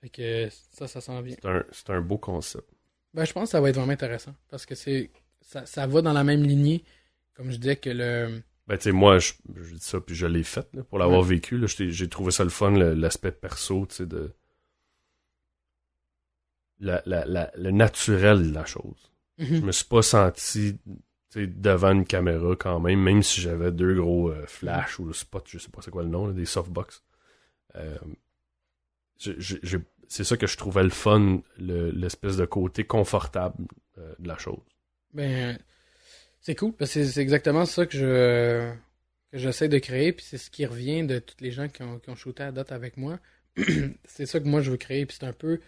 Fait que ça, ça s'en vient. C'est un, un beau concept. Ben, je pense que ça va être vraiment intéressant parce que c'est ça, ça va dans la même lignée, comme je disais, que le. Ben, tu sais, moi, je, je dis ça, puis je l'ai fait, là, pour l'avoir vécu. J'ai trouvé ça le fun, l'aspect perso, tu sais, de. La, la, la- le naturel de la chose. Je me suis pas senti devant une caméra quand même, même si j'avais deux gros euh, flash ou spot, je sais pas c'est quoi le nom, là, des softbox. Euh, c'est ça que je trouvais le fun, le- l'espèce de côté confortable euh, de la chose. Ben, c'est cool, parce que c'est c'est exactement ça que je que j'essaie de créer, puis c'est ce qui revient de toutes les gens qui ont, qui ont shooté à date avec moi. c'est ça que moi je veux créer, puis c'est un peu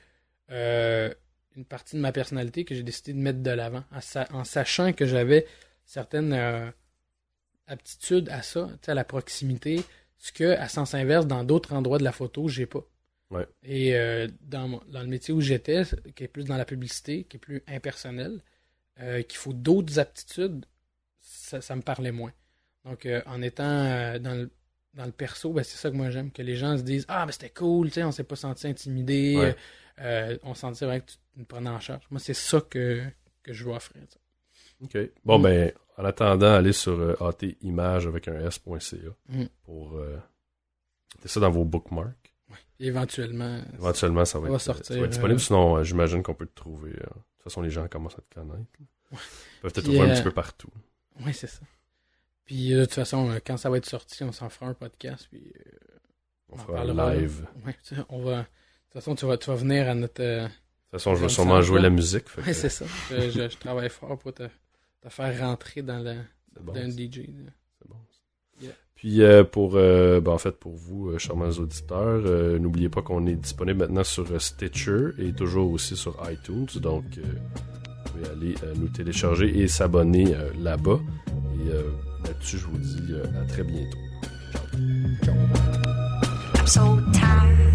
euh, une partie de ma personnalité que j'ai décidé de mettre de l'avant, en, sa- en sachant que j'avais certaines euh, aptitudes à ça, à la proximité, ce que, à sens inverse, dans d'autres endroits de la photo, j'ai pas. Ouais. Et euh, dans, le métier où j'étais, qui est plus dans la publicité, qui est plus impersonnel, qu'il faut d'autres aptitudes, ça, ça me parlait moins. Donc, en étant dans, le, dans le perso, ben, c'est ça que moi j'aime, que les gens se disent Ah, ben c'était cool, tu sais, on s'est pas senti intimidé, Ouais. euh, on sentait vraiment que tu nous prenais en charge. Moi, c'est ça que, que je veux offrir. OK. Bon, Mm. ben, en attendant, allez sur euh, atimage avec un s.ca Mm. pour euh, ça dans vos bookmarks. Éventuellement. Éventuellement, ça va, Ça va être, sortir, ça va être disponible. euh, Sinon, euh, j'imagine qu'on peut te trouver. de toute façon, les gens commencent à te connaître. Ils peuvent te Puis, trouver un petit peu partout. Oui, c'est ça. Puis euh, de toute façon, euh, quand ça va être sorti, on s'en fera un podcast. Puis, euh, On on fera un live. ouais, on va. De toute façon, tu vas, tu vas venir à notre. euh, De toute façon, je vais sûrement jouer la musique. que c'est ça. Je, je- je travaille fort pour te, te faire rentrer dans le bon. DJ. C'est bon. Yeah. Puis euh, pour euh, ben, en fait pour vous, euh, charmants auditeurs, n'oubliez pas qu'on est disponible maintenant sur Stitcher et toujours aussi sur iTunes. Donc pouvez aller euh, nous télécharger et s'abonner euh, là-bas. Et euh, là-dessus, je vous dis à très bientôt. I'm